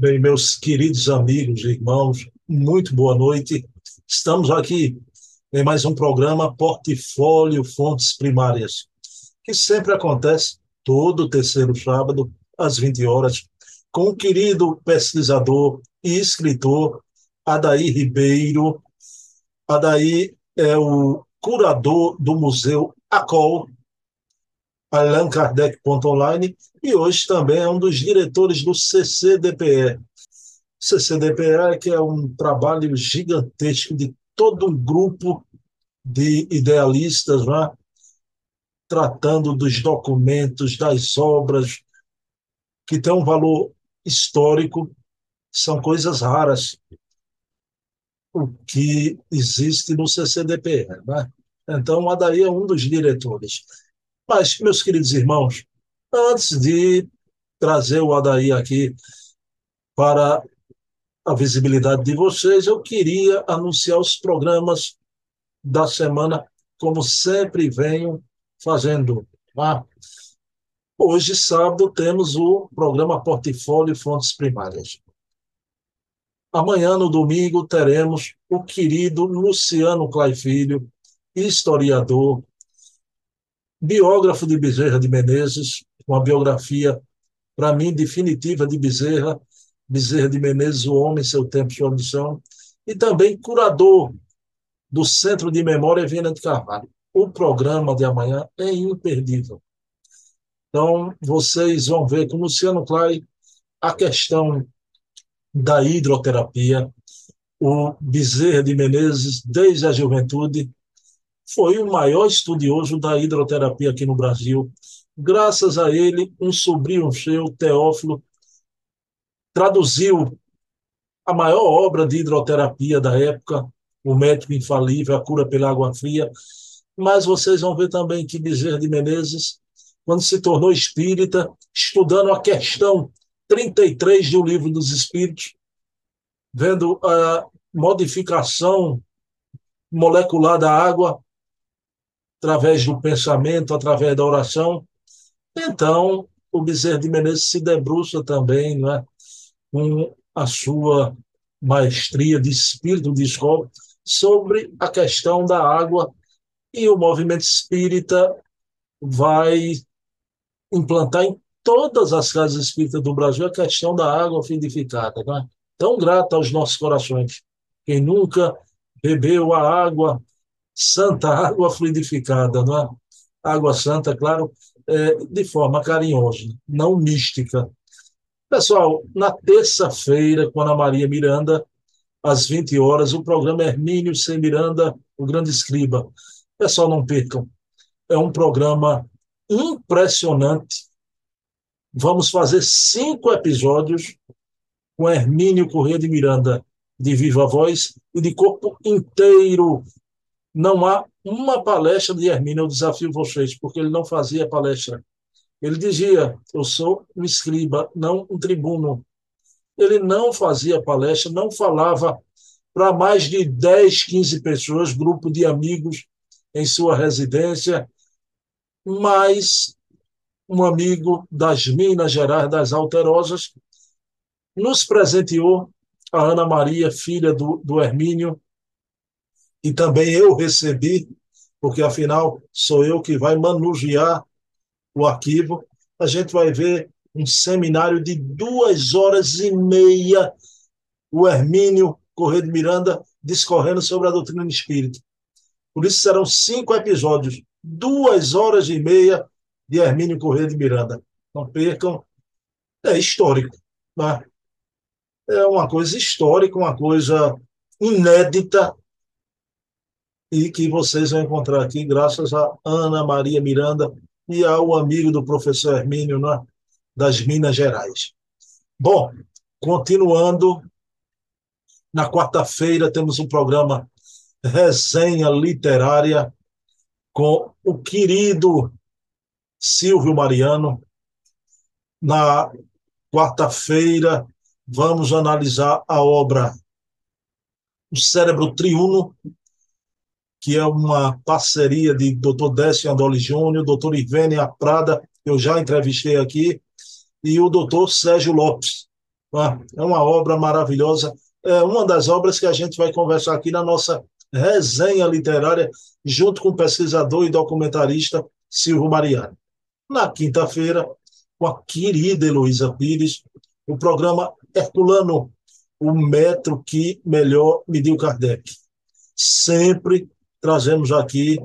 Bem, meus queridos amigos e irmãos, muito boa noite. Estamos aqui em mais um programa Portfólio Fontes Primárias, que sempre acontece todo terceiro sábado, às 20 horas, com o querido pesquisador e escritor Adair Ribeiro. Adair é o curador do Museu ACOL, Allan Kardec.online, e hoje também é um dos diretores do CCDPE. CCDPE que é um trabalho gigantesco de todo um grupo de idealistas, né? tratando dos documentos, das obras, que têm um valor histórico, são coisas raras o que existe no CCDPE. Né? Então, o Adair é um dos diretores. Mas, meus queridos irmãos, antes de trazer o Adair aqui para a visibilidade de vocês, eu queria anunciar os programas da semana, como sempre venho fazendo. Tá? Hoje, sábado, temos o programa Portfólio Fontes Primárias. Amanhã, no domingo, teremos o querido Luciano Clay Filho, historiador, biógrafo de Bezerra de Menezes, uma biografia, para mim, definitiva de Bezerra, Bezerra de Menezes, O Homem, Seu Tempo, Sua Missão, e também curador do Centro de Memória Viana de Carvalho. O programa de amanhã é imperdível. Então, vocês vão ver com Luciano Clay a questão da hidroterapia, o Bezerra de Menezes, desde a juventude, foi o maior estudioso da hidroterapia aqui no Brasil. Graças a ele, um sobrinho seu, Teófilo, traduziu a maior obra de hidroterapia da época, O Médico Infalível, A Cura pela Água Fria. Mas vocês vão ver também que Bezerra de Menezes, quando se tornou espírita, estudando a questão 33 do Livro dos Espíritos, vendo a modificação molecular da água, através do pensamento, através da oração. Então, o Bezerra de Menezes se debruça também né, com a sua maestria de espírito de escola sobre a questão da água e o movimento espírita vai implantar em todas as casas espíritas do Brasil a questão da água fluidificada. Né? Tão grata aos nossos corações. Quem nunca bebeu a água santa água fluidificada, não é? Água santa, claro, é, de forma carinhosa, não mística. Pessoal, na terça-feira, com Ana Maria Miranda, às 20 horas, o programa Hermínio Sem Miranda, o Grande Escriba. Pessoal, não percam. É um programa impressionante. Vamos fazer cinco episódios com Hermínio Corrêa de Miranda, de viva voz e de corpo inteiro não há uma palestra de Hermínio, eu desafio vocês, porque ele não fazia palestra. Ele dizia: Eu sou um escriba, não um tribuno. Ele não fazia palestra, não falava para mais de 10, 15 pessoas, grupo de amigos em sua residência, mas um amigo das Minas Gerais, das Alterosas, nos presenteou a Ana Maria, filha do, do Hermínio, e também eu recebi, porque afinal sou eu que vai manusear o arquivo. A gente vai ver um seminário de duas horas e meia, o Hermínio Correia de Miranda discorrendo sobre a doutrina espírita. Por isso serão cinco episódios, duas horas e meia de Hermínio Correia de Miranda. Não percam, é histórico. Né? É uma coisa histórica, uma coisa inédita e que vocês vão encontrar aqui, graças a Ana Maria Miranda e ao amigo do professor Hermínio né, das Minas Gerais. Bom, continuando, na quarta-feira temos um programa Resenha Literária com o querido Silvio Mariano. Na quarta-feira vamos analisar a obra O Cérebro Triuno, que é uma parceria de Dr. Décio Andoli Júnior, Dr. Ivênia Prada, que eu já entrevistei aqui, e o Dr. Sérgio Lopes. É uma obra maravilhosa, é uma das obras que a gente vai conversar aqui na nossa resenha literária, junto com o pesquisador e documentarista Silvio Mariano. Na quinta-feira, com a querida Heloísa Pires, o programa Herculano, o metro que melhor mediu Kardec. Sempre trazemos aqui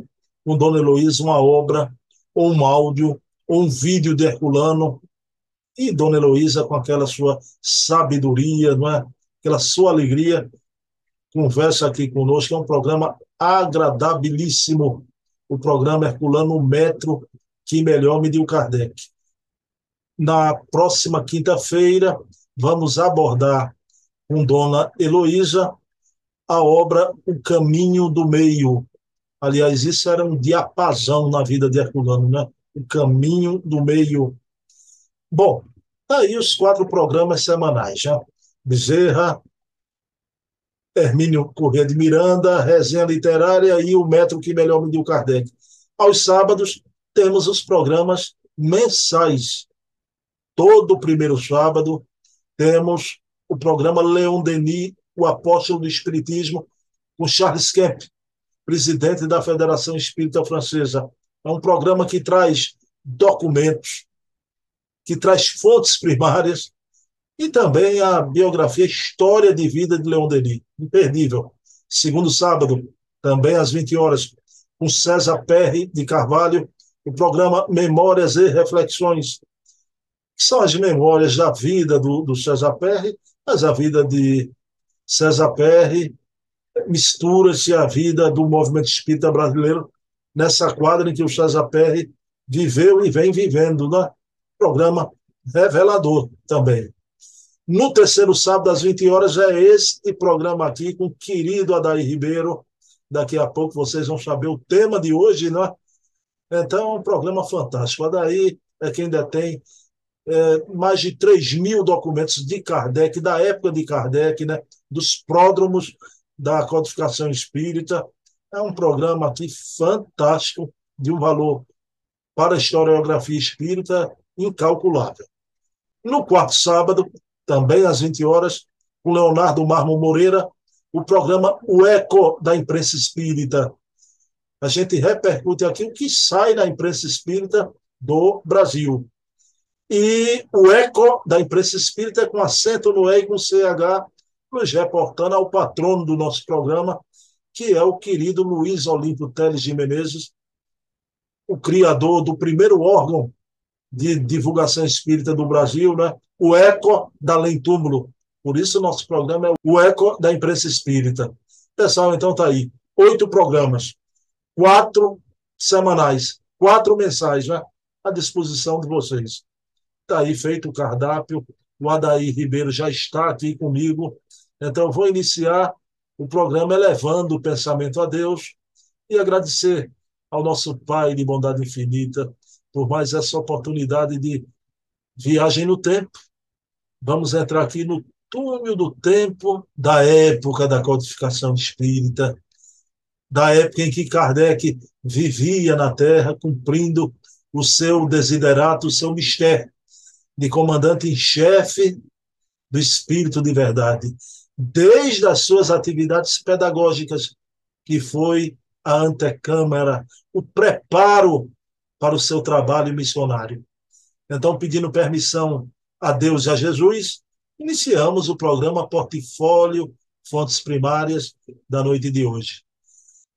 com Dona Heloísa uma obra, ou um áudio, ou um vídeo de Herculano, e Dona Heloísa, com aquela sua sabedoria, não é? aquela sua alegria, conversa aqui conosco. É um programa agradabilíssimo. O programa Herculano Metro, que melhor mediu Kardec. Na próxima quinta-feira, vamos abordar com Dona Heloísa a obra O Caminho do Meio. Aliás, isso era um diapasão na vida de Herculano, né? O Caminho do Meio. Bom, tá aí os quatro programas semanais, já. Bezerra, Hermínio Corrêa de Miranda, Resenha Literária e o Metro que Melhor Mediu Kardec. Aos sábados, temos os programas mensais. Todo primeiro sábado, temos o programa Leon Denis, o apóstolo do Espiritismo, com Charles Kemp, presidente da Federação Espírita Francesa. É um programa que traz documentos, que traz fontes primárias e também a biografia História de Vida de Leon Denis, imperdível. Segundo sábado, também às 20 horas, com César Perry de Carvalho, o programa Memórias e Reflexões, que são as memórias da vida do, do César Perry, mas a vida de César Perry mistura-se a vida do movimento espírita brasileiro nessa quadra em que o César Perry viveu e vem vivendo, né? Programa revelador também. No terceiro sábado, às 20 horas, é este programa aqui com o querido Adair Ribeiro. Daqui a pouco vocês vão saber o tema de hoje, né? Então, é um programa fantástico. Adair é quem detém é, mais de 3 mil documentos de Kardec, da época de Kardec, né? dos pródromos da codificação espírita. É um programa aqui fantástico, de um valor para a historiografia espírita incalculável. No quarto sábado, também às 20 horas, com Leonardo Marmo Moreira, o programa O Eco da Imprensa Espírita. A gente repercute aqui o que sai na imprensa espírita do Brasil. E o Eco da Imprensa Espírita é com acento no E e com CH, nos reportando ao patrono do nosso programa, que é o querido Luiz Olímpio Teles de Menezes, o criador do primeiro órgão de divulgação espírita do Brasil, né? o Eco da Além Túmulo. Por isso, nosso programa é o Eco da Imprensa Espírita. Pessoal, então tá aí. Oito programas, quatro semanais, quatro mensais, né? À disposição de vocês. Está aí feito o cardápio. O Adair Ribeiro já está aqui comigo. Então, vou iniciar o programa elevando o pensamento a Deus e agradecer ao nosso Pai de bondade infinita por mais essa oportunidade de viagem no tempo. Vamos entrar aqui no túnel do tempo da época da codificação espírita, da época em que Kardec vivia na Terra, cumprindo o seu desiderato, o seu mistério de comandante em chefe do Espírito de Verdade, desde as suas atividades pedagógicas, que foi a antecâmara, o preparo para o seu trabalho missionário. Então, pedindo permissão a Deus e a Jesus, iniciamos o programa Portfólio Fontes Primárias da noite de hoje.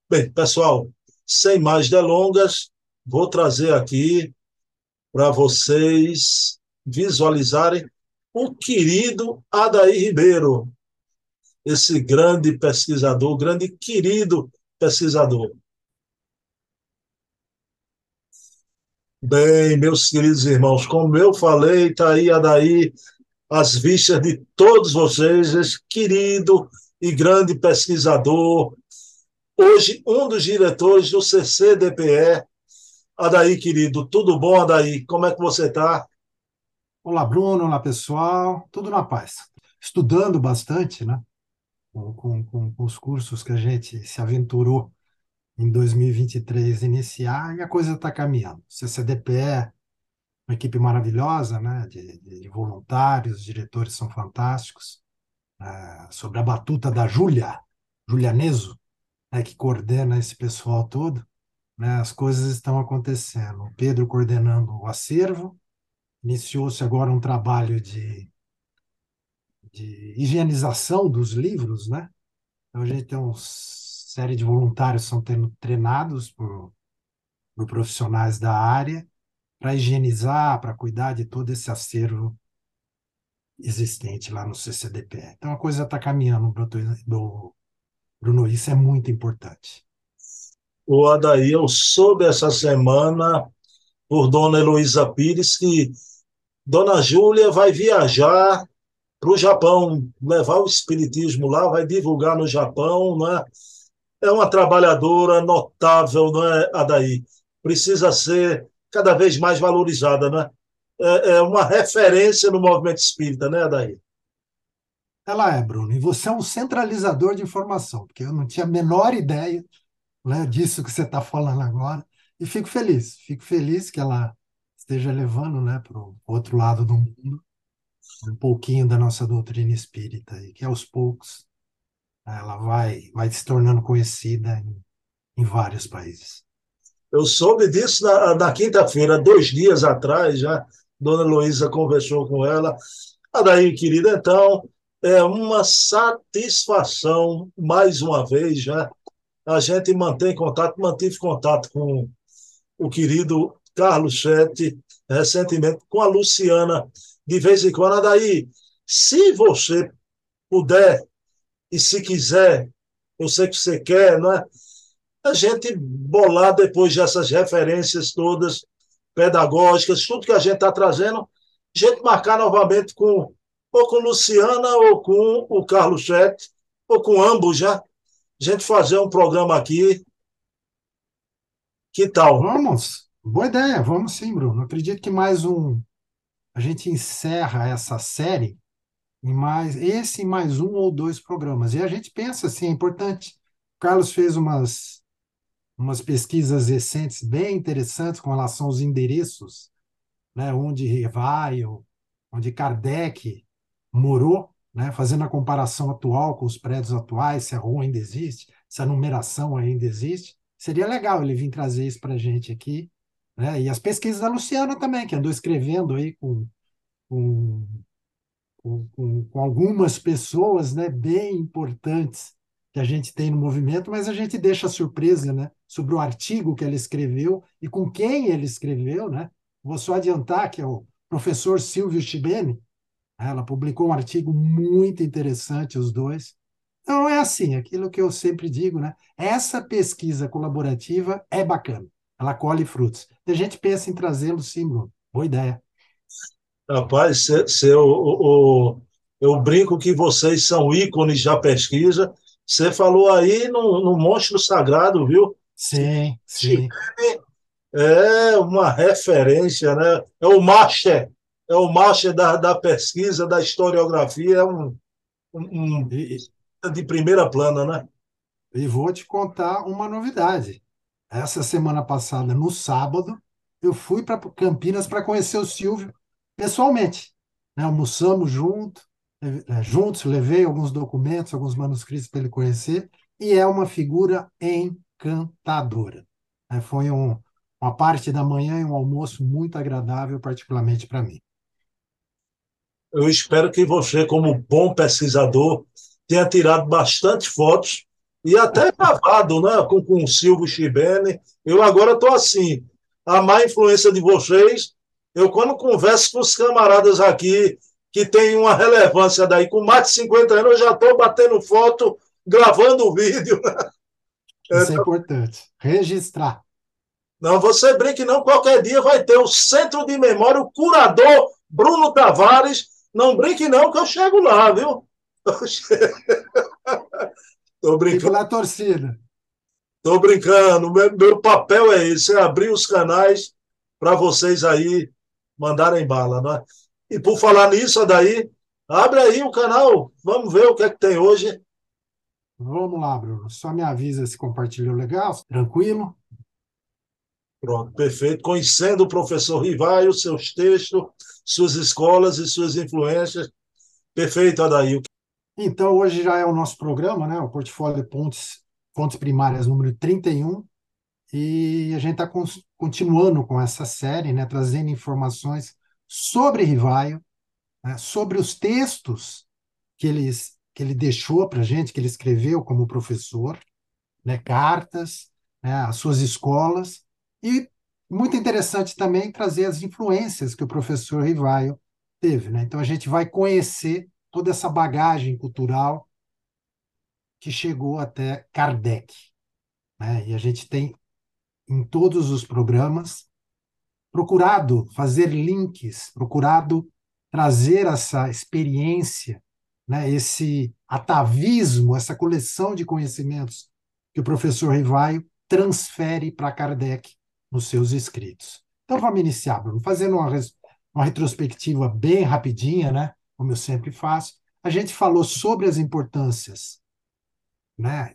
Bem, pessoal, sem mais delongas, vou trazer aqui para vocês visualizarem o querido Adair Ribeiro, esse grande pesquisador, grande querido pesquisador. Bem, meus queridos irmãos, como eu falei, está aí a daí as vistas de todos vocês, esse querido e grande pesquisador, hoje um dos diretores do CCDPE. Adaí, querido, tudo bom, Adaí? Como é que você está? Olá, Bruno, olá, pessoal, tudo na paz. Estudando bastante, né? Com, com, com os cursos que a gente se aventurou em 2023 iniciar e a coisa está caminhando. CCDPE uma equipe maravilhosa, né, de, de voluntários, os diretores são fantásticos, é, sobre a batuta da Júlia, Júlia Neso, né, que coordena esse pessoal todo, né, as coisas estão acontecendo. O Pedro coordenando o acervo, iniciou-se agora um trabalho de, de higienização dos livros, né? Então a gente tem uma série de voluntários que estão sendo treinados por, por profissionais da área para higienizar, para cuidar de todo esse acervo existente lá no CCDP. Então a coisa está caminhando, Bruno, Bruno, isso é muito importante. O Adair, eu soube essa semana por Dona Heloísa Pires que Dona Júlia vai viajar para o Japão, levar o espiritismo lá, vai divulgar no Japão, né? É uma trabalhadora notável, não é, Adair? Precisa ser cada vez mais valorizada, né? É, é uma referência no movimento espírita, né, Adair? Ela é, Bruno, e você é um centralizador de informação, porque eu não tinha a menor ideia né, disso que você está falando agora, e fico feliz, fico feliz que ela esteja levando né, para o outro lado do mundo um pouquinho da nossa doutrina espírita, e que aos poucos ela vai, vai se tornando conhecida em, em vários países. Eu soube disso na, na quinta-feira, dois dias atrás, já. Dona Luísa conversou com ela. Ah, daí, querida, então, é uma satisfação, mais uma vez, já. A gente mantém contato, mantive contato com o querido Carlos Sete, recentemente, com a Luciana, de vez em quando. Daí, se você puder e se quiser, eu sei que você quer, não é? a gente bolar depois dessas referências todas pedagógicas, tudo que a gente está trazendo, a gente marcar novamente com ou com Luciana ou com o Carlos Chet, ou com ambos já, a gente fazer um programa aqui. Que tal? Vamos, boa ideia, vamos sim, Bruno. Acredito que mais um. A gente encerra essa série em mais esse mais um ou dois programas. E a gente pensa assim, é importante. O Carlos fez umas umas pesquisas recentes bem interessantes com relação aos endereços, né, onde Revaio, onde Kardec morou, né, fazendo a comparação atual com os prédios atuais, se a rua ainda existe, se a numeração ainda existe. Seria legal ele vir trazer isso para a gente aqui. Né? E as pesquisas da Luciana também, que andou escrevendo aí com, com, com, com algumas pessoas né, bem importantes que a gente tem no movimento, mas a gente deixa a surpresa né, sobre o artigo que ela escreveu e com quem ele escreveu. Né? Vou só adiantar que é o professor Silvio Chibene. Ela publicou um artigo muito interessante, os dois. Então, é assim, aquilo que eu sempre digo, né? Essa pesquisa colaborativa é bacana, ela colhe frutos. A gente pensa em trazê-lo, sim, Bruno. Boa ideia. Rapaz, se, se eu, brinco que vocês são ícones da pesquisa, você falou aí no, no monstro sagrado, viu? Sim, sim. É uma referência, né? É o master, é o master da, da pesquisa, da historiografia, é um, um, um de primeira plana, né? E vou te contar uma novidade. Essa semana passada, no sábado, eu fui para Campinas para conhecer o Silvio pessoalmente. Né? Almoçamos junto, é, juntos, levei alguns documentos, alguns manuscritos para ele conhecer, e é uma figura encantadora. É, foi um, uma parte da manhã e um almoço muito agradável, particularmente para mim. Eu espero que você, como bom pesquisador, tenha tirado bastante fotos e até gravado né, com, com o Silvio Chibene. Eu agora estou assim, a má influência de vocês, eu quando converso com os camaradas aqui que tem uma relevância daí. Com mais de 50 anos, eu já estou batendo foto, gravando vídeo. Isso é importante. Registrar. Não, você brinque, não. Qualquer dia vai ter o Centro de Memória, o curador Bruno Tavares. Não brinque, não, que eu chego lá, viu? Estou brincando. Na torcida. Estou brincando. Meu, meu papel é esse: é abrir os canais para vocês aí mandarem bala. Não é? E por falar nisso, daí, abre aí o canal, vamos ver o que é que tem hoje. Vamos lá, Bruno. Só me avisa se compartilhou legal, tranquilo. Pronto, perfeito. Conhecendo o professor Rivaio, seus textos, suas escolas e suas influências. Perfeito, Adail. Então, hoje já é o nosso programa, né? O Portfólio Pontes, Fontes Primárias número 31, e a gente está continuando com essa série, né? Trazendo informações sobre Rivaio, né? sobre os textos que, eles, que ele deixou para a gente, que ele escreveu como professor, né? cartas, né? as suas escolas, e muito interessante também trazer as influências que o professor Rivaio teve. Né? Então, a gente vai conhecer toda essa bagagem cultural que chegou até Kardec. Né? E a gente tem, em todos os programas, procurado fazer links, procurado trazer essa experiência, né? esse atavismo, essa coleção de conhecimentos que o professor Rivaio transfere para Kardec nos seus escritos. Então vamos iniciar, Bruno, fazendo uma, uma retrospectiva bem rapidinha, né? Como eu sempre faço. A gente falou sobre as importâncias né?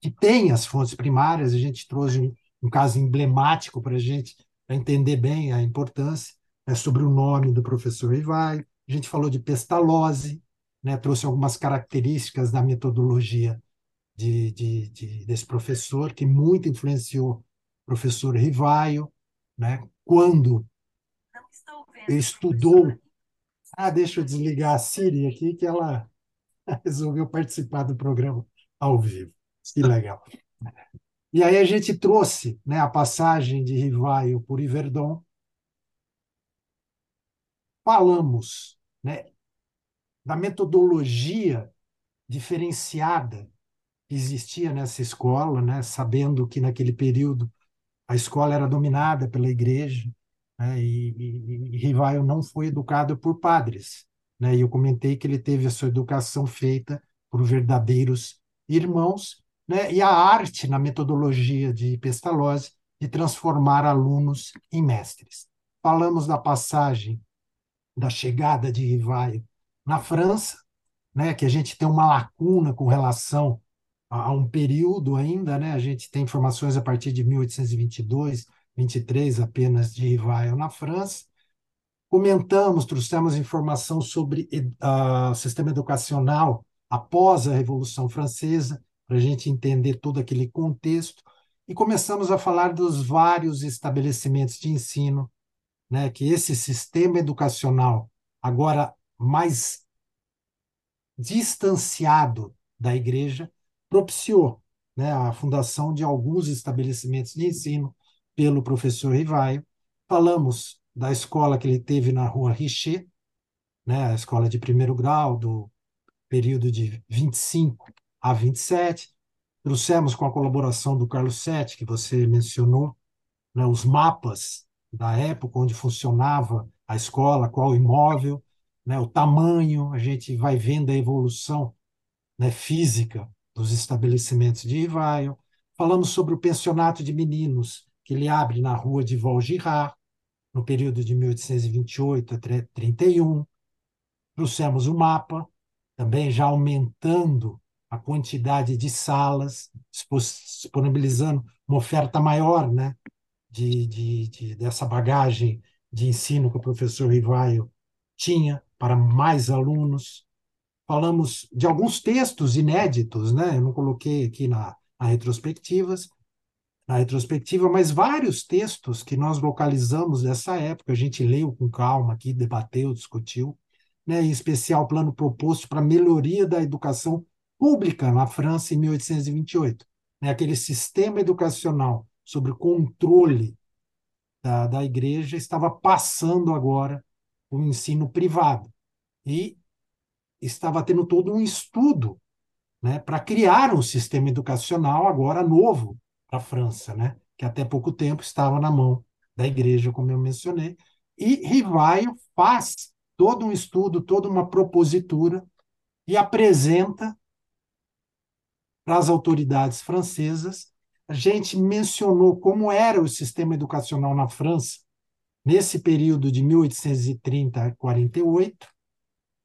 que tem as fontes primárias, a gente trouxe um, um caso emblemático para a gente entender bem a importância, né? sobre o nome do professor Ivai. A gente falou de pestalose, né? trouxe algumas características da metodologia de, de, de, desse professor, que muito influenciou o professor Rivaio, né? quando estudou. Ah, deixa eu desligar a Siri aqui, que ela resolveu participar do programa ao vivo. Que legal. E aí a gente trouxe né, a passagem de Rivaio por Iverdon. Falamos né, da metodologia diferenciada que existia nessa escola, né, sabendo que naquele período a escola era dominada pela igreja, né, e, e, e Rivaio não foi educado por padres. Né, e eu comentei que ele teve a sua educação feita por verdadeiros irmãos, né, e a arte na metodologia de Pestalozzi de transformar alunos em mestres. Falamos da passagem da chegada de Rivaio na França, né, que a gente tem uma lacuna com relação a, um período ainda, né? A gente tem informações a partir de 1822, 23 apenas de Rivaio na França. Comentamos, trouxemos informação sobre o sistema educacional após a Revolução Francesa, para a gente entender todo aquele contexto, e começamos a falar dos vários estabelecimentos de ensino, né, que esse sistema educacional, agora mais distanciado da igreja, propiciou né, a fundação de alguns estabelecimentos de ensino pelo professor Rivaio. Falamos da escola que ele teve na rua Richer, né, a escola de primeiro grau, do período de 25 a 27. Trouxemos com a colaboração do Carlos Sete, que você mencionou, né, os mapas da época onde funcionava a escola, qual imóvel, né, o tamanho, a gente vai vendo a evolução né, física dos estabelecimentos de Rivaio. Falamos sobre o pensionato de meninos, que ele abre na rua de Valgirard, no período de 1828 a 31. Trouxemos o mapa, também já aumentando a quantidade de salas, disponibilizando uma oferta maior né, de, de, de, dessa bagagem de ensino que o professor Rivaio tinha para mais alunos falamos de alguns textos inéditos, né? Eu não coloquei aqui na, na retrospectivas, na retrospectiva, mas vários textos que nós localizamos dessa época, a gente leu com calma aqui, debateu, discutiu, né? Em especial o plano proposto para melhoria da educação pública na França em 1828, né? Aquele sistema educacional sobre controle da, da igreja estava passando agora o ensino privado. E estava tendo todo um estudo né, para criar um sistema educacional agora novo para a França, né, que até pouco tempo estava na mão da igreja, como eu mencionei. E Rivaio faz todo um estudo, toda uma propositura e apresenta para as autoridades francesas. A gente mencionou como era o sistema educacional na França nesse período de 1830 a 48,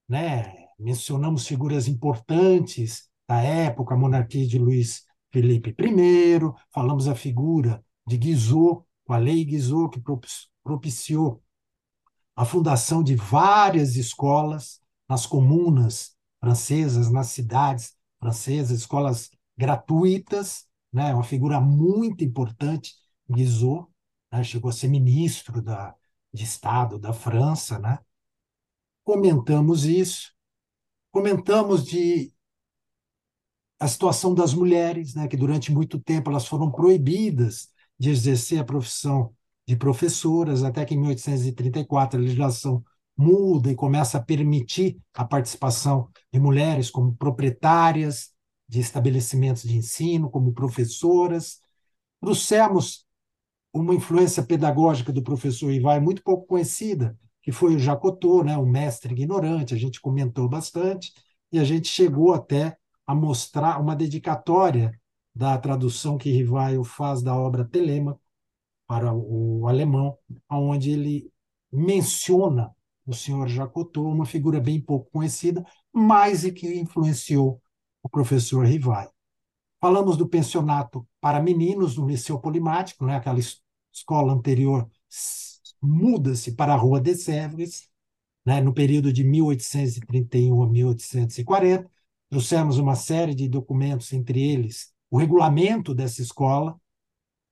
né? mencionamos figuras importantes da época, a monarquia de Luís Felipe I, falamos a figura de Guizot, com a Lei Guizot, que propiciou a fundação de várias escolas nas comunas francesas, nas cidades francesas, escolas gratuitas, né? uma figura muito importante, Guizot, né? chegou a ser ministro da, de Estado da França. Né? Comentamos isso, comentamos de a situação das mulheres, né? que durante muito tempo elas foram proibidas de exercer a profissão de professoras, até que em 1834 a legislação muda e começa a permitir a participação de mulheres como proprietárias de estabelecimentos de ensino, como professoras. Trouxemos uma influência pedagógica do professor Ivar muito pouco conhecida, que foi o Jacotô, né, o mestre ignorante, a gente comentou bastante, e a gente chegou até a mostrar uma dedicatória da tradução que Rivaio faz da obra Telema para o alemão, onde ele menciona o senhor Jacotô, uma figura bem pouco conhecida, mas e que influenciou o professor Rivai. Falamos do pensionato para meninos no Liceu Polimático, né? aquela escola anterior muda-se para a Rua de Sèvres, né? no período de 1831 a 1840. Trouxemos uma série de documentos, entre eles o regulamento dessa escola,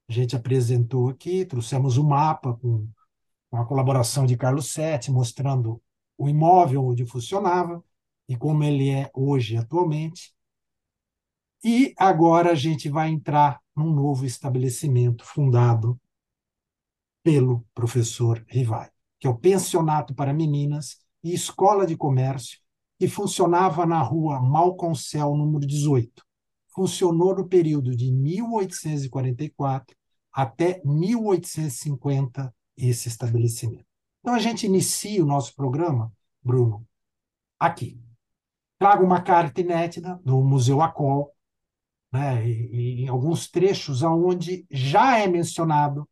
a gente apresentou aqui, trouxemos o um mapa com, a colaboração de Carlos Sete, mostrando o imóvel onde funcionava e como ele é hoje, atualmente. E agora a gente vai entrar num novo estabelecimento fundado pelo professor Rivai, que é o Pensionato para Meninas e Escola de Comércio, que funcionava na rua Malconcel, número 18. Funcionou no período de 1844 até 1850 esse estabelecimento. Então a gente inicia o nosso programa, Bruno, aqui. Trago uma carta inédita do Museu Acol, né, em alguns trechos aonde já é mencionado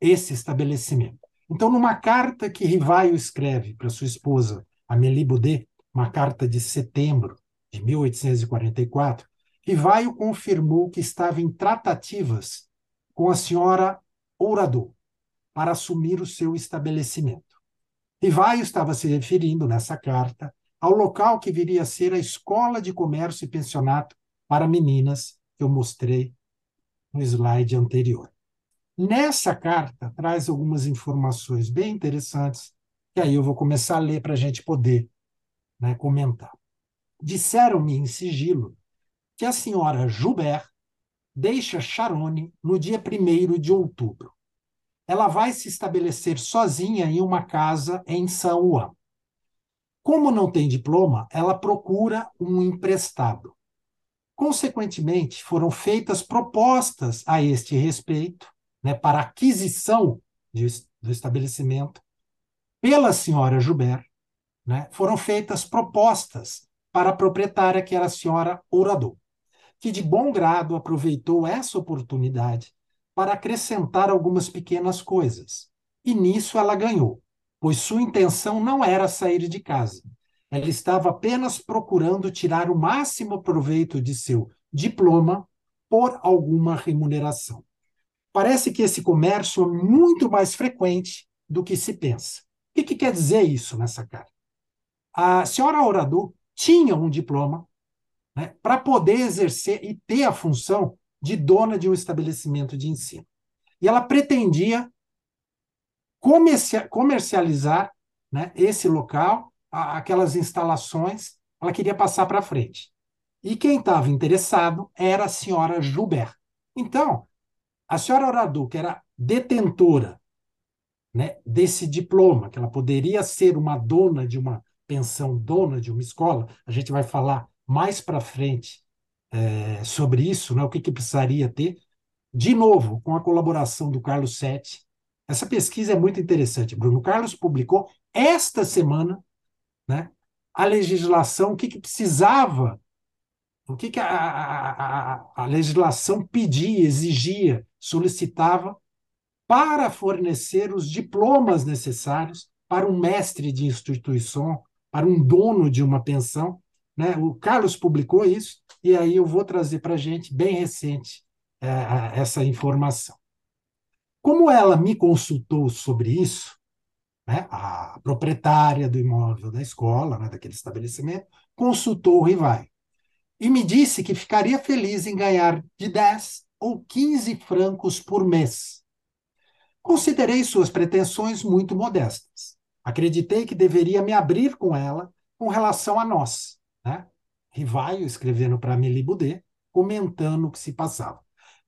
esse estabelecimento. Então, numa carta que Rivaio escreve para sua esposa, Amélie Baudet, uma carta de setembro de 1844, Rivaio confirmou que estava em tratativas com a senhora Ourador para assumir o seu estabelecimento. Rivaio estava se referindo nessa carta ao local que viria a ser a Escola de Comércio e Pensionato para Meninas, que eu mostrei no slide anterior. Nessa carta, traz algumas informações bem interessantes, que aí eu vou começar a ler para a gente poder né, comentar. Disseram-me em sigilo que a senhora Joubert deixa Charone no dia 1 de outubro. Ela vai se estabelecer sozinha em uma casa em São Juan. Como não tem diploma, ela procura um emprestado. Consequentemente, foram feitas propostas a este respeito, né, para aquisição de, do estabelecimento, pela senhora Joubert, né, foram feitas propostas para a proprietária, que era a senhora Orador que de bom grado aproveitou essa oportunidade para acrescentar algumas pequenas coisas. E nisso ela ganhou, pois sua intenção não era sair de casa. Ela estava apenas procurando tirar o máximo proveito de seu diploma por alguma remuneração. Parece que esse comércio é muito mais frequente do que se pensa. O que, que quer dizer isso nessa carta? A senhora Orador tinha um diploma, né, para poder exercer e ter a função de dona de um estabelecimento de ensino. E ela pretendia comercializar né, esse local, aquelas instalações, ela queria passar para frente. E quem estava interessado era a senhora Joubert. Então, a senhora Oradu, que era detentora né, desse diploma, que ela poderia ser uma dona de uma pensão, dona de uma escola, a gente vai falar mais para frente é, sobre isso, né, o que, que precisaria ter, de novo, com a colaboração do Carlos Sete. Essa pesquisa é muito interessante, Bruno. Carlos publicou esta semana né, a legislação, o que, que precisava, o que, que a, a, a, a legislação pedia, exigia, solicitava para fornecer os diplomas necessários para um mestre de instituição, para um dono de uma pensão, né? O Carlos publicou isso, e aí eu vou trazer para a gente, bem recente, é, essa informação. Como ela me consultou sobre isso, né, a proprietária do imóvel da escola, né, daquele estabelecimento, consultou o Rivai e me disse que ficaria feliz em ganhar de 10 ou 15 francos por mês. Considerei suas pretensões muito modestas. Acreditei que deveria me abrir com ela com relação a nós. Né? Rivaio escrevendo para Amélie Boudet, comentando o que se passava.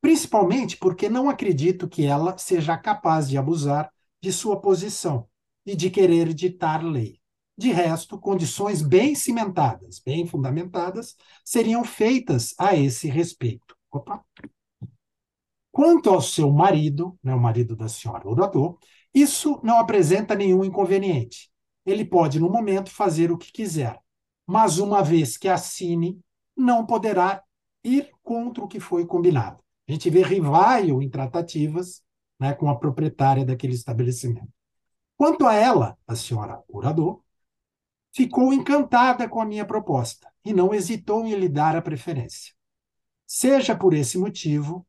Principalmente porque não acredito que ela seja capaz de abusar de sua posição e de querer ditar lei. De resto, condições bem cimentadas, bem fundamentadas, seriam feitas a esse respeito. Opa. Quanto ao seu marido, né, o marido da senhora orador, isso não apresenta nenhum inconveniente. Ele pode, no momento, fazer o que quiser, mas uma vez que assine, não poderá ir contra o que foi combinado. A gente vê rival em tratativas né, com a proprietária daquele estabelecimento. Quanto a ela, a senhora orador, ficou encantada com a minha proposta e não hesitou em lhe dar a preferência. Seja por esse motivo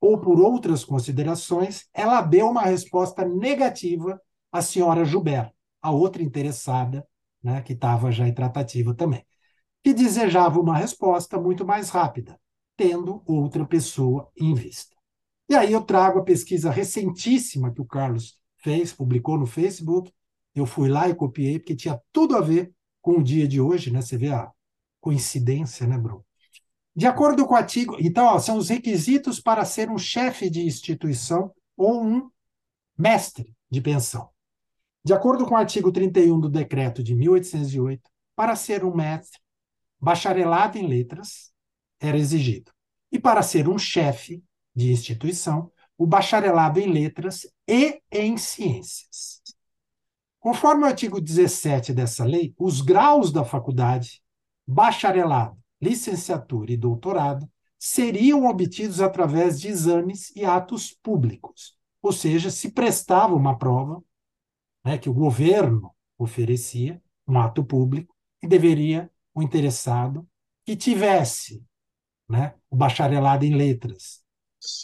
ou por outras considerações, ela deu uma resposta negativa à senhora Joubert, a outra interessada, né, que estava já em tratativa também, que desejava uma resposta muito mais rápida, tendo outra pessoa em vista. E aí eu trago a pesquisa recentíssima que o Carlos fez, publicou no Facebook, eu fui lá e copiei, porque tinha tudo a ver com o dia de hoje, né? Você vê a coincidência, né, Bruno? De acordo com o artigo. Então, ó, são os requisitos para ser um chefe de instituição ou um mestre de pensão. De acordo com o artigo 31 do decreto de 1808, para ser um mestre, bacharelado em letras era exigido. E para ser um chefe de instituição, o bacharelado em letras e em ciências. Conforme o artigo 17 dessa lei, os graus da faculdade, bacharelado, licenciatura e doutorado, seriam obtidos através de exames e atos públicos, ou seja, se prestava uma prova né, que o governo oferecia, um ato público, e deveria o interessado que tivesse né, o bacharelado em letras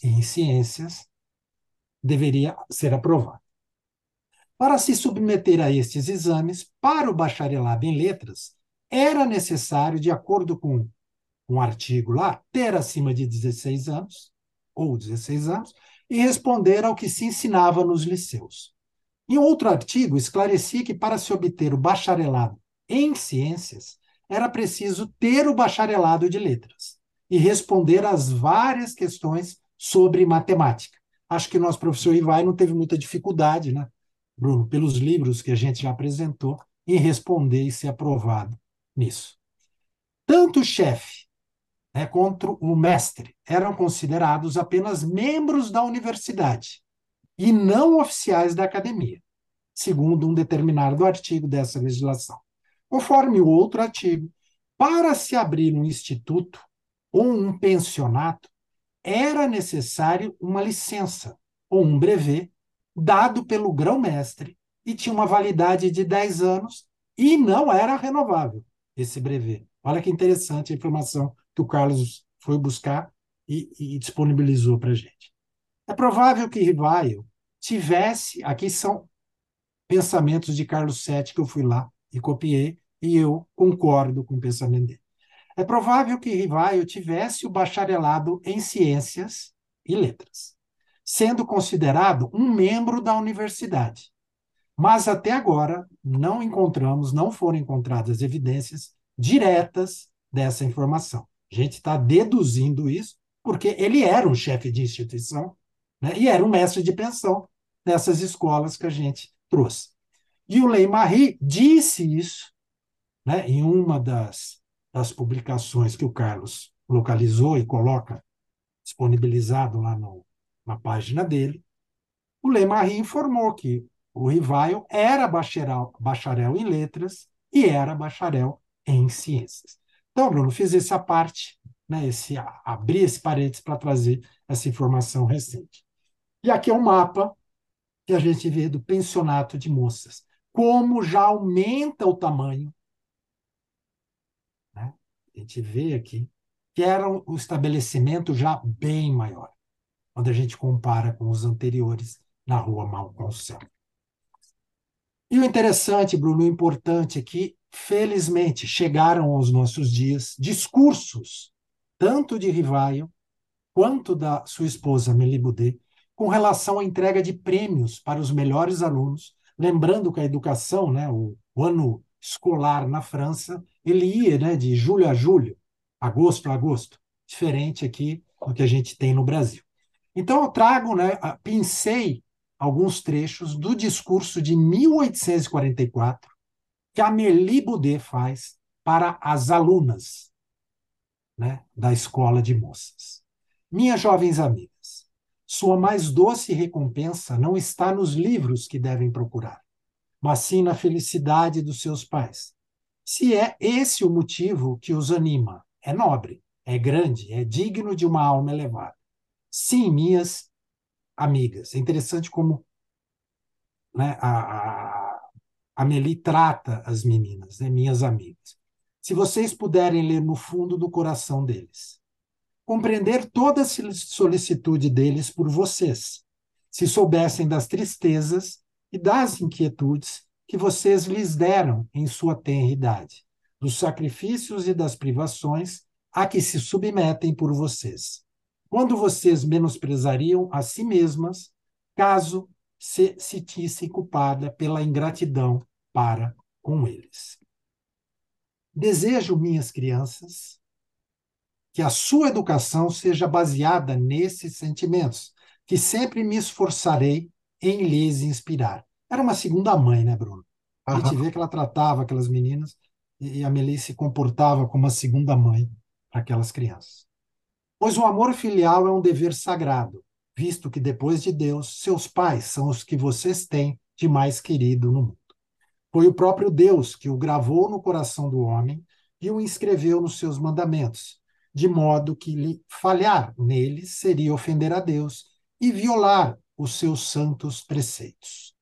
e em ciências deveria ser aprovado. Para se submeter a estes exames, para o bacharelado em letras, era necessário, de acordo com um artigo lá, ter acima de 16 anos, ou 16 anos, e responder ao que se ensinava nos liceus. Em outro artigo, esclarecia que para se obter o bacharelado em ciências, era preciso ter o bacharelado de letras e responder às várias questões sobre matemática. Acho que o nosso professor Ivai não teve muita dificuldade, né? Bruno, pelos livros que a gente já apresentou, em responder e ser aprovado nisso. Tanto o chefe né, quanto o mestre eram considerados apenas membros da universidade e não oficiais da academia, segundo um determinado artigo dessa legislação. Conforme o outro artigo, para se abrir um instituto ou um pensionato, era necessário uma licença ou um brevet dado pelo grão-mestre e tinha uma validade de 10 anos e não era renovável esse brevet. Olha que interessante a informação que o Carlos foi buscar e, e disponibilizou para a gente. É provável que Rivaio tivesse, aqui são pensamentos de Carlos VII que eu fui lá e copiei, e eu concordo com o pensamento dele. É provável que Rivaio tivesse o bacharelado em ciências e letras sendo considerado um membro da universidade. Mas até agora não encontramos, não foram encontradas evidências diretas dessa informação. A gente está deduzindo isso porque ele era um chefe de instituição né, e era um mestre de pensão nessas escolas que a gente trouxe. E o Lei Marie disse isso né, em uma das, das publicações que o Carlos localizou e coloca disponibilizado lá no, na página dele, o Lemarie informou que o Rivaio era bacharel, bacharel em letras e era bacharel em ciências. Então, Bruno, fiz essa parte, né, esse, abrir esse parênteses para trazer essa informação recente. E aqui é um mapa que a gente vê do pensionato de moças. Como já aumenta o tamanho. Né? A gente vê aqui que era um estabelecimento já bem maior. quando a gente compara com os anteriores na rua Malconcel. E o interessante, Bruno, o importante é que, felizmente, chegaram aos nossos dias discursos, tanto de Rivaio quanto da sua esposa Melibudê, com relação à entrega de prêmios para os melhores alunos, lembrando que a educação, né, o, o ano escolar na França, ele ia né, de julho a julho, agosto a agosto, diferente aqui do que a gente tem no Brasil. Então eu trago, né, pincei alguns trechos do discurso de 1844 que Amélie Boudet faz para as alunas né, da escola de moças. Minhas jovens amigas, sua mais doce recompensa não está nos livros que devem procurar, mas sim na felicidade dos seus pais. Se é esse o motivo que os anima, é nobre, é grande, é digno de uma alma elevada. Sim, minhas amigas. É interessante como né, a, a, Meli trata as meninas, né, minhas amigas. Se vocês puderem ler no fundo do coração deles, compreender toda a solicitude deles por vocês, se soubessem das tristezas e das inquietudes que vocês lhes deram em sua tenra idade, dos sacrifícios e das privações a que se submetem por vocês. Quando vocês menosprezariam a si mesmas, caso se sentissem culpada pela ingratidão para com eles. Desejo, minhas crianças, que a sua educação seja baseada nesses sentimentos, que sempre me esforçarei em lhes inspirar. Era uma segunda mãe, né, Bruno? A gente vê que ela tratava aquelas meninas e a Melissa se comportava como uma segunda mãe para aquelas crianças. Pois o amor filial é um dever sagrado, visto que depois de Deus, seus pais são os que vocês têm de mais querido no mundo. Foi o próprio Deus que o gravou no coração do homem e o inscreveu nos seus mandamentos, de modo que lhe falhar neles seria ofender a Deus e violar os seus santos preceitos.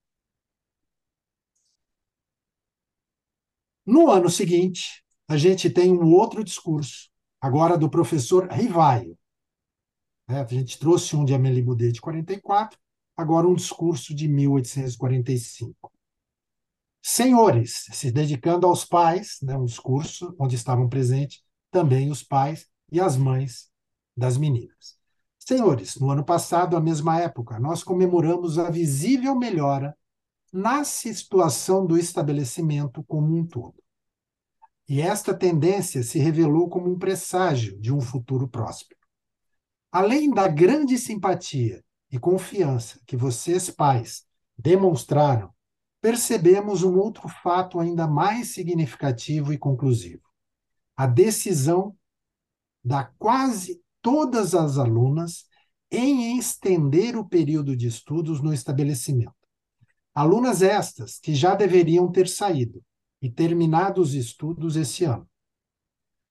No ano seguinte, a gente tem um outro discurso, agora do professor Rivaio. É, a gente trouxe um de Amélie Boudet de 44, agora um discurso de 1845. Senhores, se dedicando aos pais, né, um discurso onde estavam presentes também os pais e as mães das meninas. Senhores, no ano passado, à mesma época, nós comemoramos a visível melhora na situação do estabelecimento como um todo. E esta tendência se revelou como um presságio de um futuro próspero. Além da grande simpatia e confiança que vocês, pais, demonstraram, percebemos um outro fato ainda mais significativo e conclusivo: a decisão da quase todas as alunas em estender o período de estudos no estabelecimento. Alunas estas que já deveriam ter saído e terminado os estudos esse ano,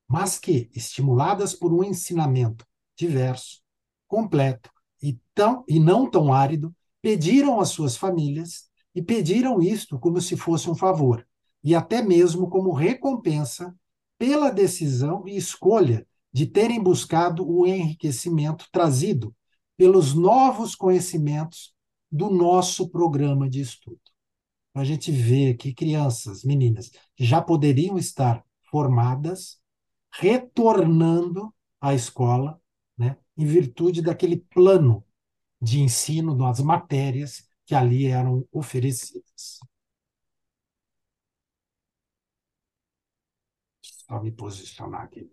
mas que, estimuladas por um ensinamento diverso, completo e, tão, e não tão árido, pediram às suas famílias e pediram isto como se fosse um favor, e até mesmo como recompensa pela decisão e escolha de terem buscado o enriquecimento trazido pelos novos conhecimentos do nosso programa de estudo. A gente vê aqui crianças, meninas, que já poderiam estar formadas, retornando à escola, né, em virtude daquele plano de ensino das matérias que ali eram oferecidas. Só me posicionar aqui.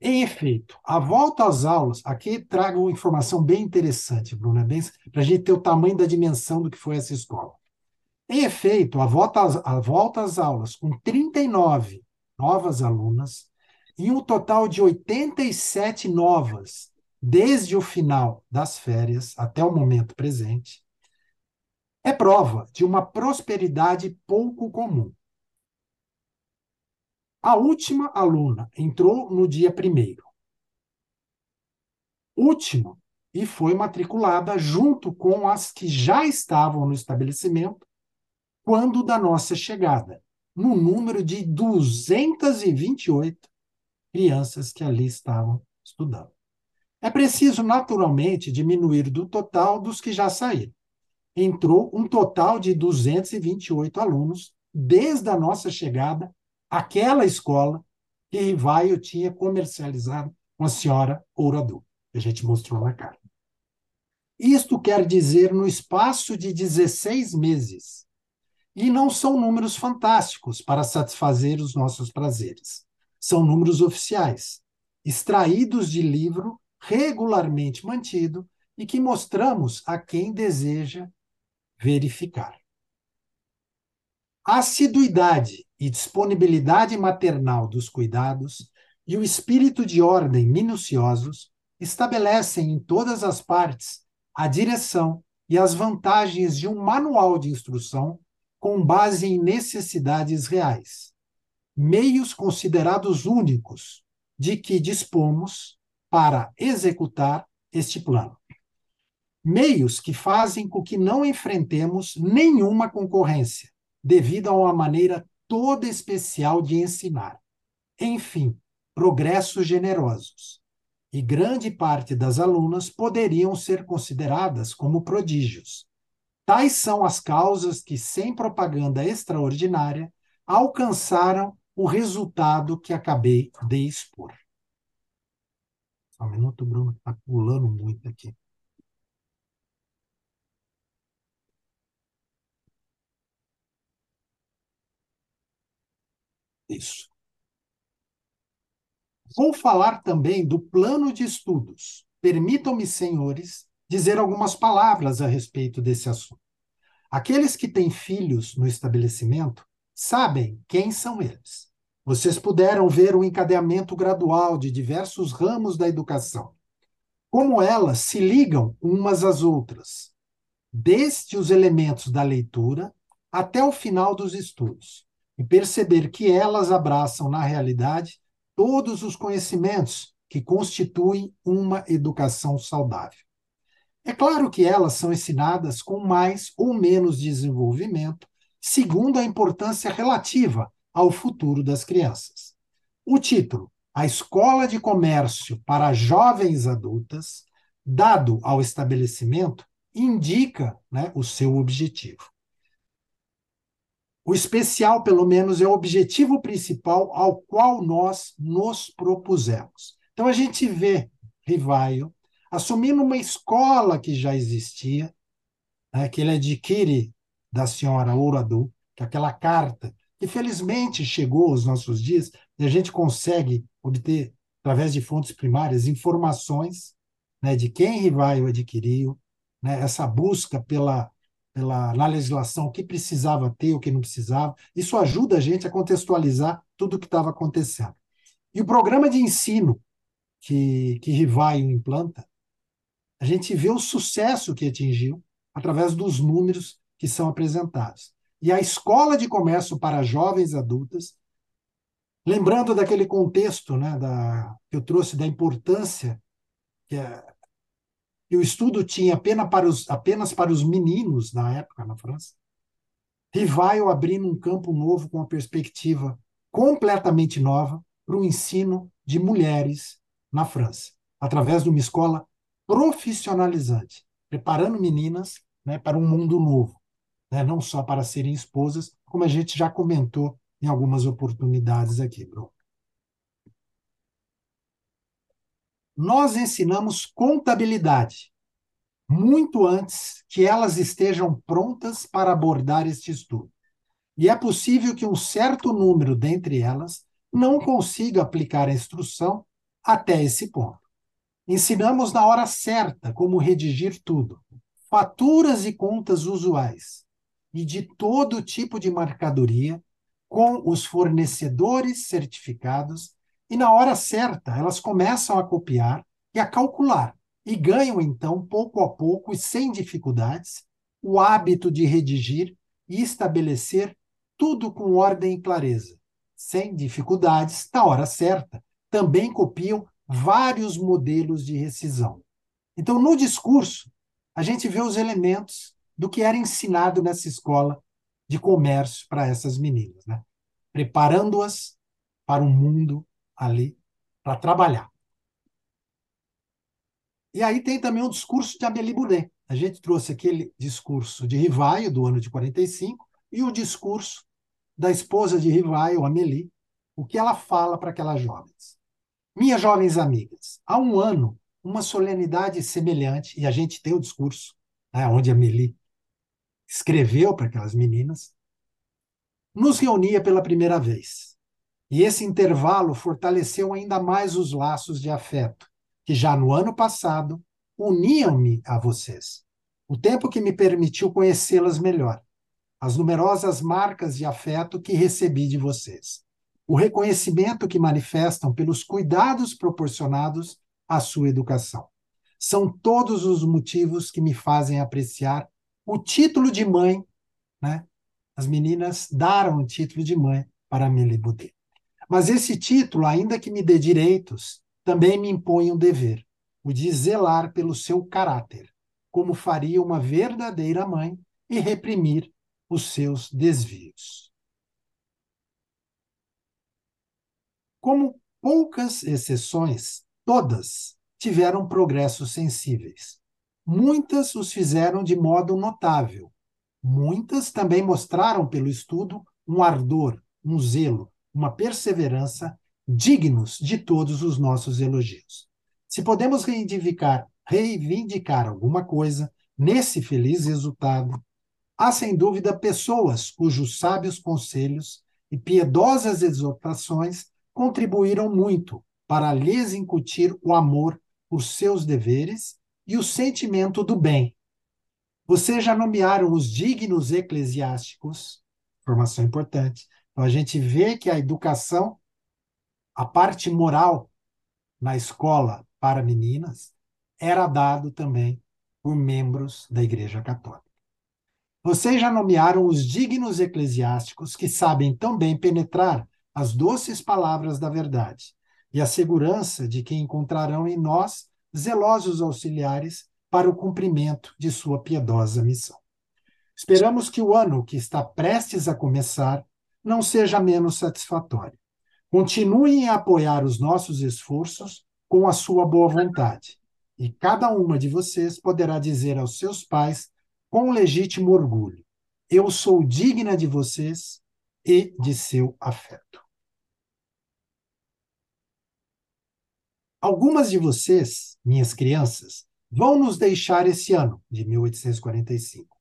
Em efeito, a volta às aulas, aqui trago uma informação bem interessante, Bruna, para a gente ter o tamanho da dimensão do que foi essa escola. Em efeito, a volta, às, a volta às aulas com 39 novas alunas e um total de 87 novas desde o final das férias até o momento presente, é prova de uma prosperidade pouco comum. A última aluna entrou no dia primeiro. Última, e foi matriculada junto com as que já estavam no estabelecimento quando da nossa chegada, no número de 228 crianças que ali estavam estudando. É preciso, naturalmente, diminuir do total dos que já saíram. Entrou um total de 228 alunos desde a nossa chegada àquela escola que Rivaio tinha comercializado com a senhora Ouradu, que a gente mostrou na carta. Isto quer dizer no espaço de 16 meses. E não são números fantásticos para satisfazer os nossos prazeres. São números oficiais, extraídos de livro regularmente mantido e que mostramos a quem deseja verificar. A assiduidade e disponibilidade maternal dos cuidados e o espírito de ordem minuciosos estabelecem em todas as partes a direção e as vantagens de um manual de instrução com base em necessidades reais, meios considerados únicos de que dispomos para executar este plano. Meios que fazem com que não enfrentemos nenhuma concorrência, devido a uma maneira toda especial de ensinar. Enfim, progressos generosos. E grande parte das alunas poderiam ser consideradas como prodígios. Tais são as causas que, sem propaganda extraordinária, alcançaram o resultado que acabei de expor. Só um minuto, Bruno, está pulando muito aqui. Isso. Vou falar também do plano de estudos. Permitam-me, senhores, dizer algumas palavras a respeito desse assunto. Aqueles que têm filhos no estabelecimento sabem quem são eles. Vocês puderam ver o encadeamento gradual de diversos ramos da educação, como elas se ligam umas às outras, desde os elementos da leitura até o final dos estudos e perceber que elas abraçam, na realidade, todos os conhecimentos que constituem uma educação saudável. É claro que elas são ensinadas com mais ou menos desenvolvimento, segundo a importância relativa ao futuro das crianças. O título, A Escola de Comércio para Jovens Adultas, dado ao estabelecimento, indica né, o seu objetivo. O especial, pelo menos, é o objetivo principal ao qual nós nos propusemos. Então, a gente vê Rivaio assumindo uma escola que já existia, né, que ele adquire da senhora Ouradu, que é aquela carta que felizmente chegou aos nossos dias e a gente consegue obter, através de fontes primárias, informações né, de quem Rivaio adquiriu, né, essa busca pela pela, na legislação o que precisava ter, o que não precisava. Isso ajuda a gente a contextualizar tudo o que estava acontecendo. E o programa de ensino que, que Rivaio implanta, a gente vê o sucesso que atingiu através dos números que são apresentados. E a escola de comércio para jovens adultas, lembrando daquele contexto né, da, que eu trouxe da importância que é e o estudo tinha apenas para os, apenas para os meninos na época na França, Rivaio abrindo um campo novo com uma perspectiva completamente nova para o ensino de mulheres na França, através de uma escola profissionalizante, preparando meninas né, para um mundo novo, né, não só para serem esposas, como a gente já comentou em algumas oportunidades aqui, Bruno. nós ensinamos contabilidade muito antes que elas estejam prontas para abordar este estudo. E é possível que um certo número dentre elas não consiga aplicar a instrução até esse ponto. Ensinamos na hora certa como redigir tudo, faturas e contas usuais, e de todo tipo de mercadoria, com os fornecedores certificados e na hora certa, elas começam a copiar e a calcular, e ganham então, pouco a pouco e sem dificuldades, o hábito de redigir e estabelecer tudo com ordem e clareza. Sem dificuldades, na hora certa, também copiam vários modelos de rescisão. Então, no discurso, a gente vê os elementos do que era ensinado nessa escola de comércio para essas meninas, né? preparando-as para um mundo ali para trabalhar. E aí tem também um discurso de Amélie Boudet. A gente trouxe aquele discurso de Rivaio, do ano de 45, e o discurso da esposa de Rivaio, Amélie, o que ela fala para aquelas jovens. Minhas jovens amigas, há um ano, uma solenidade semelhante, e a gente tem o discurso, né, onde Amélie escreveu para aquelas meninas, nos reunia pela primeira vez. E esse intervalo fortaleceu ainda mais os laços de afeto, que já no ano passado uniam-me a vocês. O tempo que me permitiu conhecê-las melhor, as numerosas marcas de afeto que recebi de vocês, o reconhecimento que manifestam pelos cuidados proporcionados à sua educação. São todos os motivos que me fazem apreciar o título de mãe, né? As meninas deram o título de mãe para Amélie Boudet. Mas esse título, ainda que me dê direitos, também me impõe um dever, o de zelar pelo seu caráter, como faria uma verdadeira mãe, e reprimir os seus desvios. Como poucas exceções, todas tiveram progressos sensíveis. Muitas os fizeram de modo notável. Muitas também mostraram pelo estudo um ardor, um zelo, uma perseverança dignos de todos os nossos elogios. Se podemos reivindicar, reivindicar alguma coisa nesse feliz resultado, há sem dúvida pessoas cujos sábios conselhos e piedosas exortações contribuíram muito para lhes incutir o amor por seus deveres e o sentimento do bem. Vocês já nomearam os dignos eclesiásticos, informação importante. Então a gente vê que a educação a parte moral na escola para meninas era dado também por membros da Igreja Católica. Vocês já nomearam os dignos eclesiásticos que sabem tão bem penetrar as doces palavras da verdade e a segurança de que encontrarão em nós zelosos auxiliares para o cumprimento de sua piedosa missão. Esperamos que o ano que está prestes a começar não seja menos satisfatório. Continuem a apoiar os nossos esforços com a sua boa vontade. E cada uma de vocês poderá dizer aos seus pais com legítimo orgulho: Eu sou digna de vocês e de seu afeto. Algumas de vocês, minhas crianças, vão nos deixar esse ano de 1845.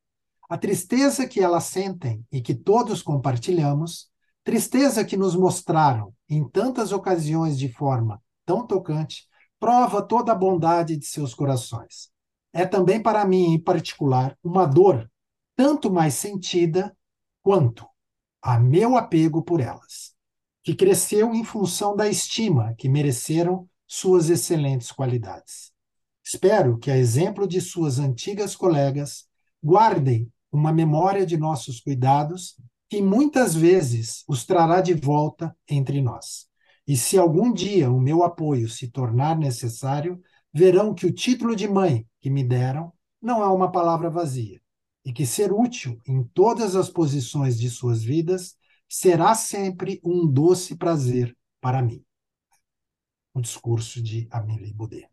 A tristeza que elas sentem e que todos compartilhamos Tristeza que nos mostraram em tantas ocasiões de forma tão tocante, prova toda a bondade de seus corações. É também para mim, em particular, uma dor tanto mais sentida quanto a meu apego por elas, que cresceu em função da estima que mereceram suas excelentes qualidades. Espero que, a exemplo de suas antigas colegas, guardem uma memória de nossos cuidados que muitas vezes os trará de volta entre nós. E se algum dia o meu apoio se tornar necessário, verão que o título de mãe que me deram não é uma palavra vazia, e que ser útil em todas as posições de suas vidas será sempre um doce prazer para mim. O discurso de Amélie Boudet.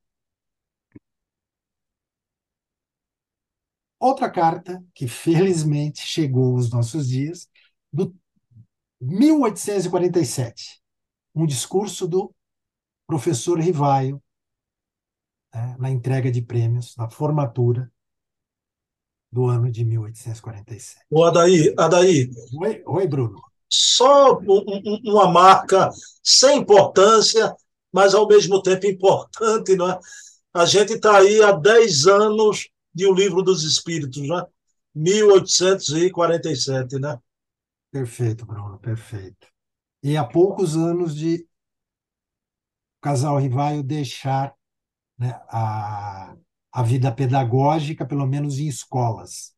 Outra carta que felizmente chegou aos nossos dias do 1847, um discurso do professor Rivaio, né, na entrega de prêmios, na formatura do ano de 1847. O Adaí, Adaí. Oi, oi Bruno. Só um, uma marca sem importância, mas ao mesmo tempo importante, não é? A gente está aí há 10 anos de O Livro dos Espíritos, né? 1847, né? Perfeito, Bruno, perfeito. E há poucos anos de o casal Rivaio deixar né, a, a vida pedagógica, pelo menos em escolas.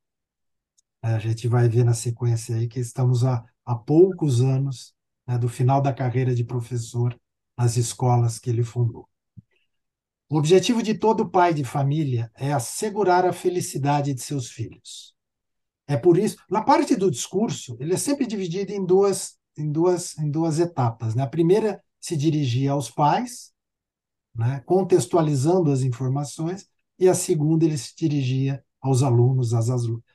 É, a gente vai ver na sequência aí que estamos há, há poucos anos né, do final da carreira de professor nas escolas que ele fundou. O objetivo de todo pai de família é assegurar a felicidade de seus filhos. É por isso, na parte do discurso, ele é sempre dividido em duas, em duas, em duas etapas. Né? A primeira se dirigia aos pais, né? contextualizando as informações. e a segunda ele se dirigia aos alunos, às,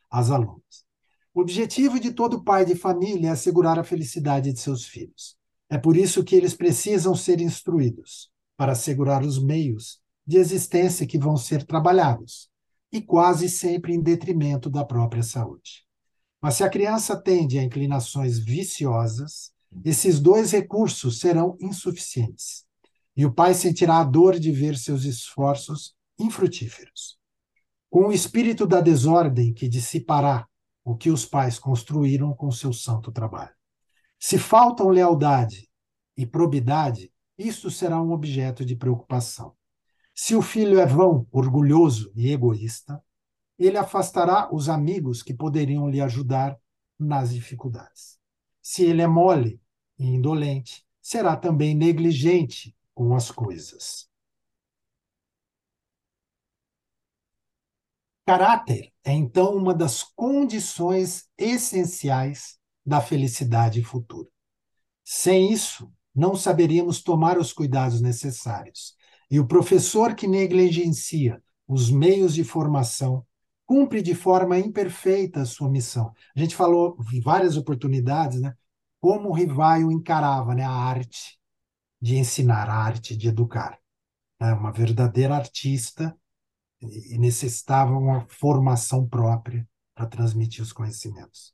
às alunas. O objetivo de todo pai de família é assegurar a felicidade de seus filhos. É por isso que eles precisam ser instruídos, para assegurar os meios de existência que vão ser trabalhados, e quase sempre em detrimento da própria saúde. Mas se a criança tende a inclinações viciosas, esses dois recursos serão insuficientes, e o pai sentirá a dor de ver seus esforços infrutíferos. Com o espírito da desordem que dissipará o que os pais construíram com seu santo trabalho. Se faltam lealdade e probidade, isso será um objeto de preocupação. Se o filho é vão, orgulhoso e egoísta, ele afastará os amigos que poderiam lhe ajudar nas dificuldades. Se ele é mole e indolente, será também negligente com as coisas. Caráter é então uma das condições essenciais da felicidade futura. Sem isso, não saberíamos tomar os cuidados necessários. E o professor que negligencia os meios de formação cumpre de forma imperfeita a sua missão. A gente falou em várias oportunidades, né? Como o Rivaio encarava né, a arte de ensinar, a arte de educar. É uma verdadeira artista e necessitava uma formação própria para transmitir os conhecimentos.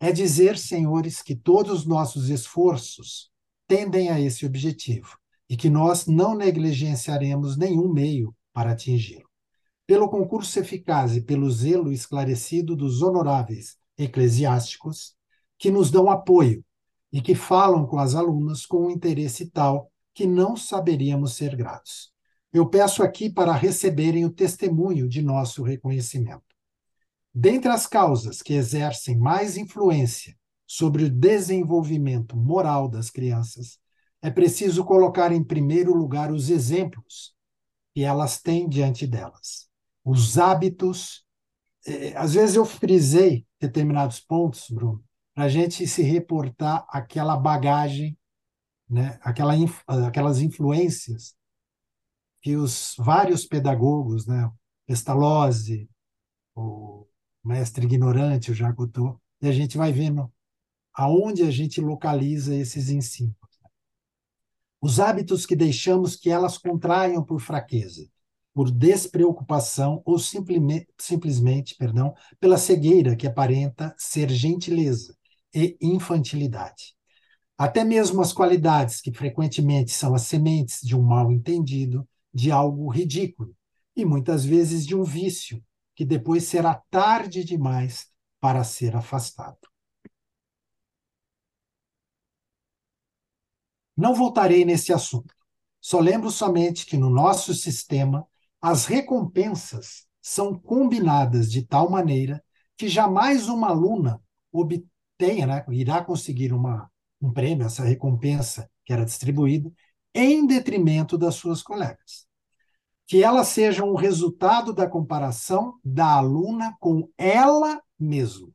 É dizer, senhores, que todos os nossos esforços tendem a esse objetivo e que nós não negligenciaremos nenhum meio para atingi-lo. Pelo concurso eficaz e pelo zelo esclarecido dos honoráveis eclesiásticos, que nos dão apoio e que falam com as alunas com um interesse tal que não saberíamos ser gratos. Eu peço aqui para receberem o testemunho de nosso reconhecimento. Dentre as causas que exercem mais influência sobre o desenvolvimento moral das crianças, é preciso colocar em primeiro lugar os exemplos que elas têm diante delas, os hábitos. Eh, às vezes eu frisei determinados pontos, Bruno, para a gente se reportar aquela bagagem, né, aquela, aquelas influências que os vários pedagogos, né, Pestalozzi, o mestre ignorante, o Jacotot, e a gente vai vendo aonde a gente localiza esses ensinos. Os hábitos que deixamos que elas contraiam por fraqueza, por despreocupação ou simplesmente perdão, pela cegueira que aparenta ser gentileza e infantilidade. Até mesmo as qualidades que frequentemente são as sementes de um mal entendido de algo ridículo e muitas vezes de um vício que depois será tarde demais para ser afastado. Não voltarei nesse assunto. Só lembro somente que no nosso sistema as recompensas são combinadas de tal maneira que jamais uma aluna obtenha, né, irá conseguir uma, um prêmio, essa recompensa que era distribuída, em detrimento das suas colegas. Que elas sejam o resultado da comparação da aluna com ela mesma.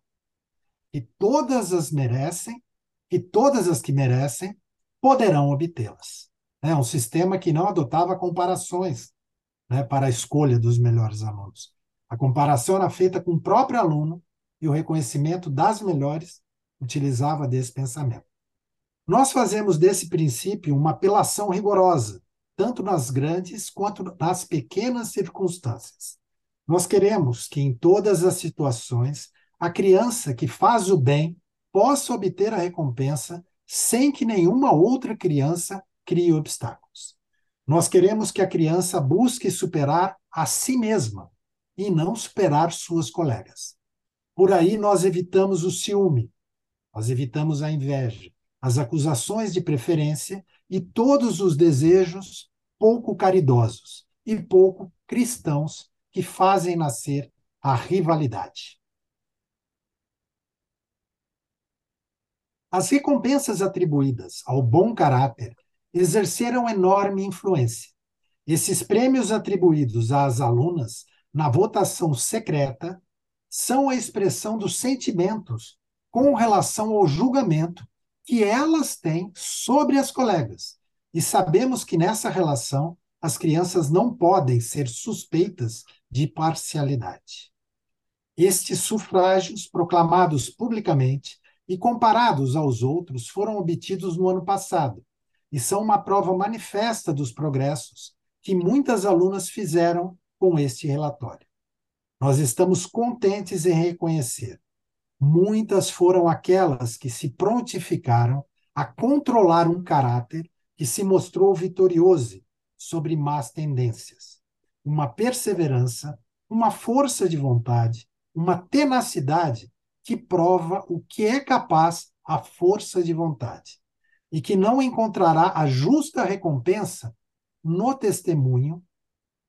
Que todas as merecem, que todas as que merecem poderão obtê-las. É um sistema que não adotava comparações né, para a escolha dos melhores alunos. A comparação era feita com o próprio aluno e o reconhecimento das melhores utilizava desse pensamento. Nós fazemos desse princípio uma apelação rigorosa, tanto nas grandes quanto nas pequenas circunstâncias. Nós queremos que, em todas as situações, a criança que faz o bem possa obter a recompensa sem que nenhuma outra criança crie obstáculos. Nós queremos que a criança busque superar a si mesma e não superar suas colegas. Por aí nós evitamos o ciúme, nós evitamos a inveja, as acusações de preferência e todos os desejos pouco caridosos e pouco cristãos que fazem nascer a rivalidade. As recompensas atribuídas ao bom caráter exerceram enorme influência. Esses prêmios atribuídos às alunas na votação secreta são a expressão dos sentimentos com relação ao julgamento que elas têm sobre as colegas. E sabemos que nessa relação as crianças não podem ser suspeitas de parcialidade. Estes sufrágios, proclamados publicamente e comparados aos outros, foram obtidos no ano passado e são uma prova manifesta dos progressos que muitas alunas fizeram com este relatório. Nós estamos contentes em reconhecer. Muitas foram aquelas que se prontificaram a controlar um caráter que se mostrou vitorioso sobre más tendências, uma perseverança, uma força de vontade, uma tenacidade que prova o que é capaz a força de vontade e que não encontrará a justa recompensa no testemunho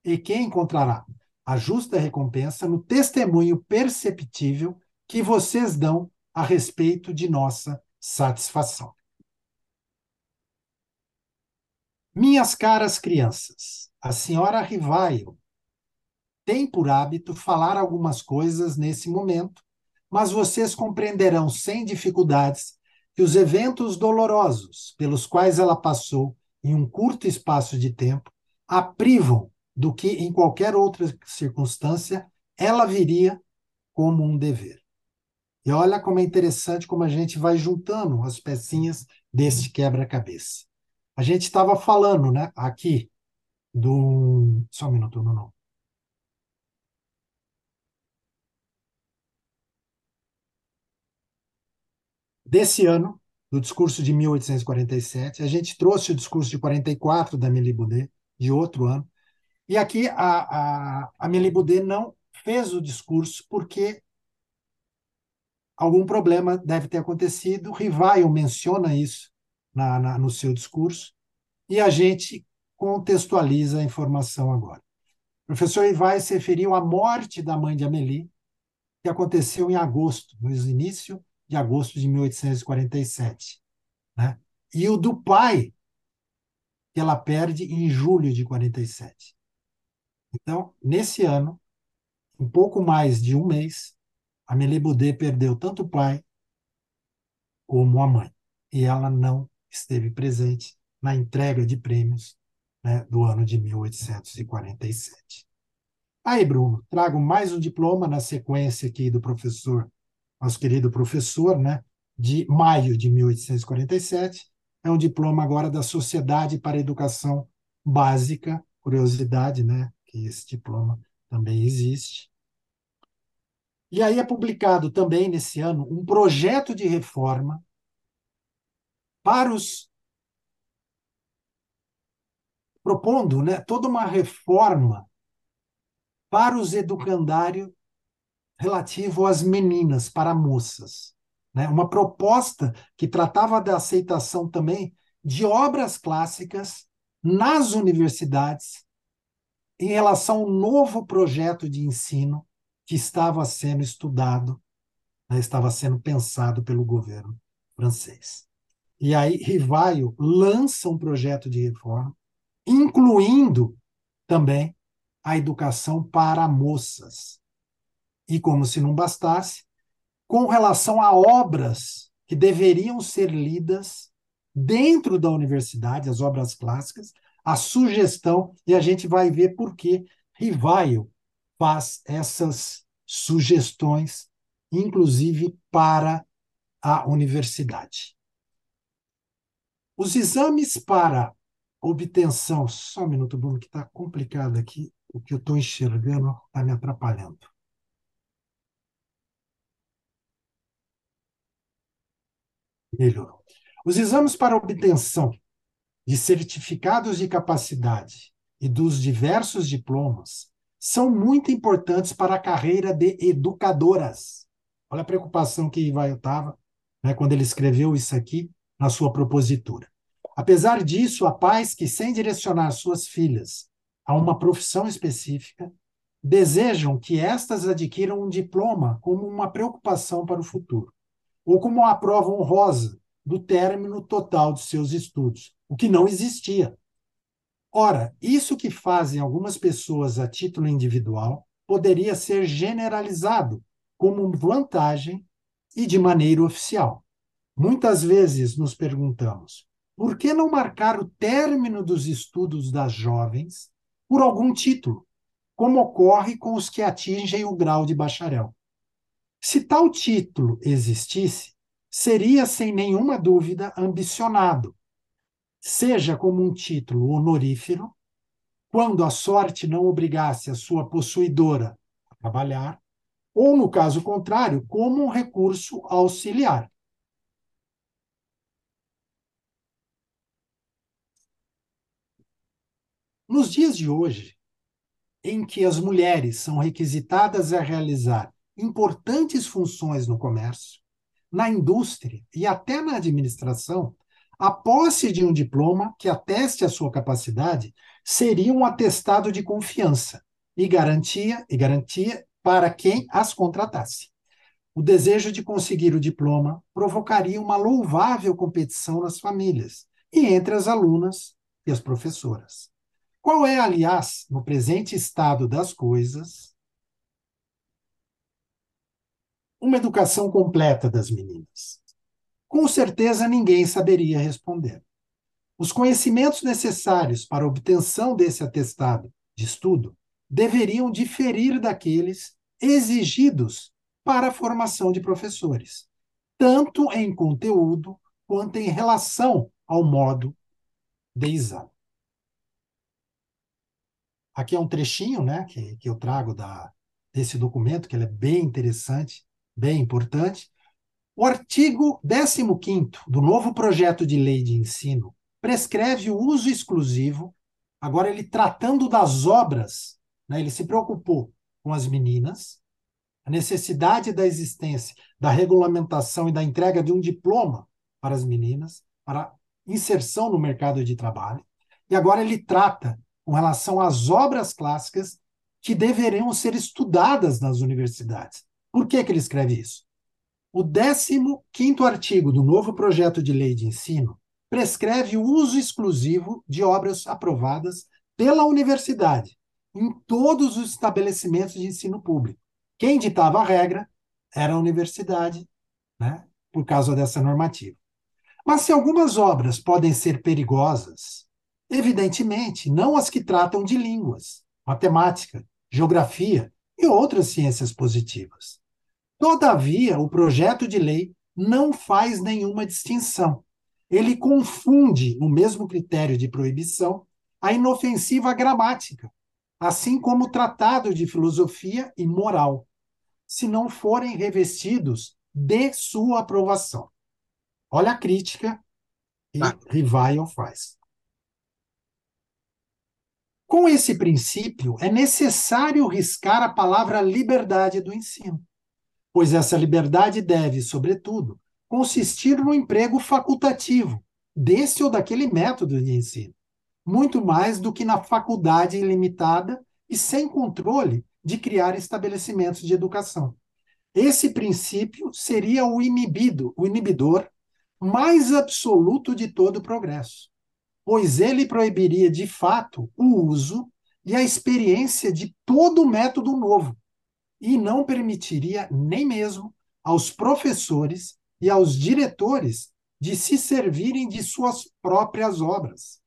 e que encontrará a justa recompensa no testemunho perceptível que vocês dão a respeito de nossa satisfação. Minhas caras crianças, a senhora Rivaio tem por hábito falar algumas coisas nesse momento, mas vocês compreenderão sem dificuldades que os eventos dolorosos pelos quais ela passou em um curto espaço de tempo a privam do que em qualquer outra circunstância ela viria como um dever. E olha como é interessante como a gente vai juntando as pecinhas desse quebra-cabeça. A gente estava falando, né, aqui do. Só um minuto, não, não. Desse ano, do discurso de 1847, a gente trouxe o discurso de 44 da Amélie Boudet, de outro ano, e aqui a, a, a Boudet não fez o discurso porque algum problema deve ter acontecido. Rivaio menciona isso na, na, no seu discurso e a gente contextualiza a informação agora. O professor Rivaio se referiu à morte da mãe de Amélie, que aconteceu em agosto, no início de agosto de 1847. Né? E o do pai, que ela perde em julho de 47. Então, nesse ano, em pouco mais de um mês, Amélie Boudet perdeu tanto o pai como a mãe. E ela não esteve presente na entrega de prêmios né, do ano de 1847. Aí, Bruno, trago mais um diploma na sequência aqui do professor, nosso querido professor, né, de maio de 1847. É um diploma agora da Sociedade para a Educação Básica, curiosidade, né, que esse diploma também existe. E aí é publicado também nesse ano um projeto de reforma para os propondo, né, toda uma reforma para os educandários relativo às meninas, para moças, né? Uma proposta que tratava da aceitação também de obras clássicas nas universidades em relação ao novo projeto de ensino que estava sendo estudado, né, estava sendo pensado pelo governo francês. E aí Rivaio lança um projeto de reforma, incluindo também a educação para moças. E como se não bastasse, com relação a obras que deveriam ser lidas dentro da universidade, as obras clássicas, a sugestão, e a gente vai ver por que Rivaio faz essas sugestões, inclusive para a universidade. Os exames para obtenção, só um minuto, Bruno, que está complicado aqui, o que eu estou enxergando está me atrapalhando. Melhorou. Os exames para obtenção de certificados de capacidade e dos diversos diplomas são muito importantes para a carreira de educadoras. Olha a preocupação que Ivaio estava né, quando ele escreveu isso aqui na sua propositura. Apesar disso, há pais que, sem direcionar suas filhas a uma profissão específica, desejam que estas adquiram um diploma como uma preocupação para o futuro, ou como uma prova honrosa do término total de seus estudos, o que não existia. Ora, isso que fazem algumas pessoas a título individual poderia ser generalizado como vantagem e de maneira oficial. Muitas vezes nos perguntamos: por que não marcar o término dos estudos das jovens por algum título, como ocorre com os que atingem o grau de bacharel. Se tal título existisse, seria sem nenhuma dúvida ambicionado, seja como um título honorífero, quando a sorte não obrigasse a sua possuidora a trabalhar, ou, no caso contrário, como um recurso auxiliar. Nos dias de hoje, em que as mulheres são requisitadas a realizar importantes funções no comércio, na indústria e até na administração, a posse de um diploma que ateste a sua capacidade seria um atestado de confiança e garantia e garantia para quem as contratasse. O desejo de conseguir o diploma provocaria uma louvável competição nas famílias e entre as alunas e as professoras. Qual é, aliás, no presente estado das coisas, uma educação completa das meninas? Com certeza ninguém saberia responder. Os conhecimentos necessários para a obtenção desse atestado de estudo deveriam diferir daqueles exigidos para a formação de professores, tanto em conteúdo quanto em relação ao modo de exame. Aqui é um trechinho né, que, que eu trago da, desse documento, que ele é bem interessante, bem importante. O artigo 15 do novo projeto de lei de ensino prescreve o uso exclusivo, agora ele tratando das obras, né, ele se preocupou com as meninas, a necessidade da existência da regulamentação e da entrega de um diploma para as meninas, para inserção no mercado de trabalho, e agora ele trata com relação às obras clássicas que deveriam ser estudadas nas universidades. Por que, que ele escreve isso? O 15 artigo do novo projeto de lei de ensino prescreve o uso exclusivo de obras aprovadas pela universidade em todos os estabelecimentos de ensino público. Quem ditava a regra era a universidade, né, por causa dessa normativa. Mas se algumas obras podem ser perigosas, Evidentemente, não as que tratam de línguas, matemática, geografia e outras ciências positivas. Todavia, o projeto de lei não faz nenhuma distinção. Ele confunde, no mesmo critério de proibição, a inofensiva gramática, assim como o tratado de filosofia e moral, se não forem revestidos de sua aprovação. Olha a crítica que ah. Faz. Com esse princípio, é necessário riscar a palavra liberdade do ensino, pois essa liberdade deve, sobretudo, consistir no emprego facultativo desse ou daquele método de ensino, muito mais do que na faculdade ilimitada e sem controle de criar estabelecimentos de educação. Esse princípio seria o inibido, o inibidor mais absoluto de todo o progresso pois ele proibiria de fato o uso e a experiência de todo método novo, e não permitiria nem mesmo aos professores e aos diretores de se servirem de suas próprias obras.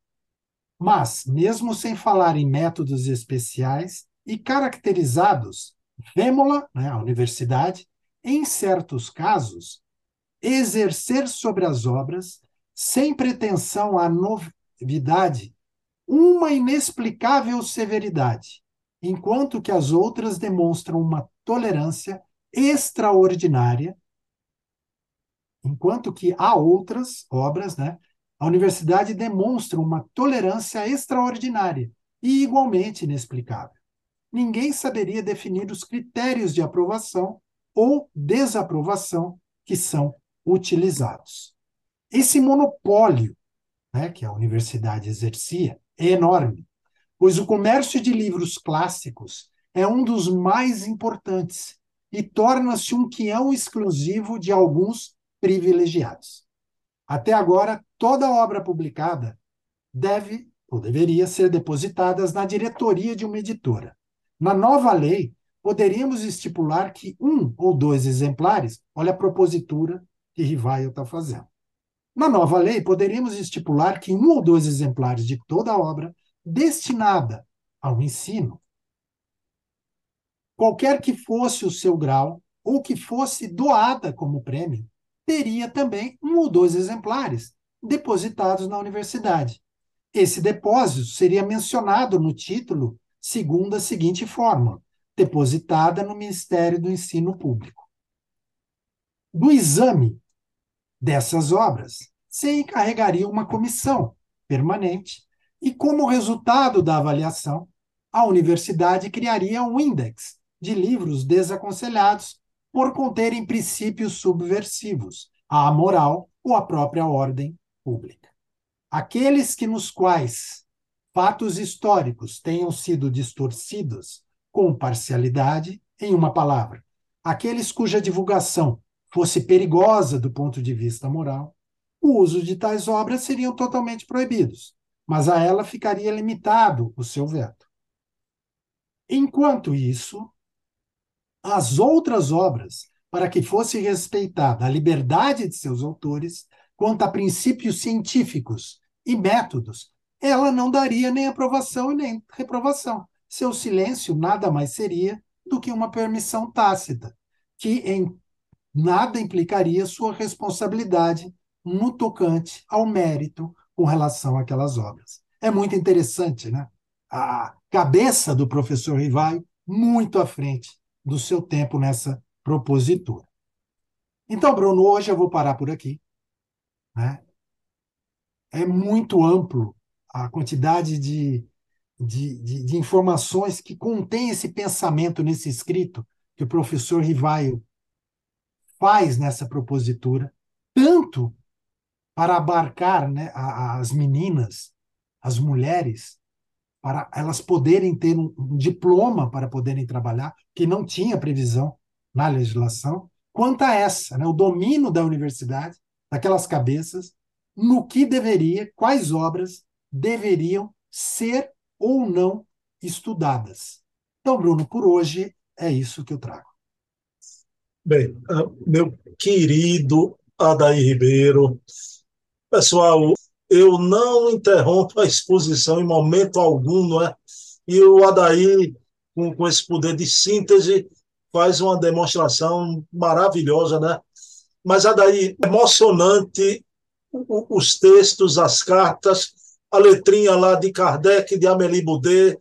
Mas, mesmo sem falar em métodos especiais e caracterizados, vemos-la, né, a universidade, em certos casos, exercer sobre as obras, sem pretensão à atividade uma inexplicável severidade, enquanto que as outras demonstram uma tolerância extraordinária, enquanto que há outras obras, né, a universidade demonstra uma tolerância extraordinária e igualmente inexplicável. Ninguém saberia definir os critérios de aprovação ou desaprovação que são utilizados. Esse monopólio né, que a universidade exercia, é enorme, pois o comércio de livros clássicos é um dos mais importantes e torna-se um quião exclusivo de alguns privilegiados. Até agora, toda obra publicada deve ou deveria ser depositada na diretoria de uma editora. Na nova lei, poderíamos estipular que um ou dois exemplares, olha a propositura que Rivaio está fazendo. Na nova lei, poderíamos estipular que um ou dois exemplares de toda a obra destinada ao ensino qualquer que fosse o seu grau ou que fosse doada como prêmio, teria também um ou dois exemplares depositados na universidade. Esse depósito seria mencionado no título segundo a seguinte forma: depositada no Ministério do Ensino Público. Do exame dessas obras, se encarregaria uma comissão permanente e, como resultado da avaliação, a universidade criaria um índex de livros desaconselhados por conterem princípios subversivos à moral ou à própria ordem pública. Aqueles que nos quais fatos históricos tenham sido distorcidos com parcialidade, em uma palavra, aqueles cuja divulgação fosse perigosa do ponto de vista moral, o uso de tais obras seriam totalmente proibidos, mas a ela ficaria limitado o seu veto. Enquanto isso, as outras obras, para que fosse respeitada a liberdade de seus autores, quanto a princípios científicos e métodos, ela não daria nem aprovação e nem reprovação. Seu silêncio nada mais seria do que uma permissão tácita, que em nada implicaria sua responsabilidade no tocante ao mérito com relação àquelas obras. É muito interessante, né? A cabeça do professor Rivaio muito à frente do seu tempo nessa propositura. Então, Bruno, hoje eu vou parar por aqui. Né? É muito amplo a quantidade de, de, de, de informações que contém esse pensamento nesse escrito que o professor Rivaio faz nessa propositura, tanto para abarcar né, as meninas, as mulheres, para elas poderem ter um, diploma para poderem trabalhar, que não tinha previsão na legislação, quanto a essa, né, o domínio da universidade, daquelas cabeças, no que deveria, quais obras deveriam ser ou não estudadas. Então, Bruno, por hoje é isso que eu trago. Bem, ah, meu querido Adair Ribeiro, pessoal, eu não interrompo a exposição em momento algum, não é? E o Adair, com, com esse poder de síntese, faz uma demonstração maravilhosa, né? Mas, Adair, emocionante os textos, as cartas, a letrinha lá de Kardec, de Amélie Boudet.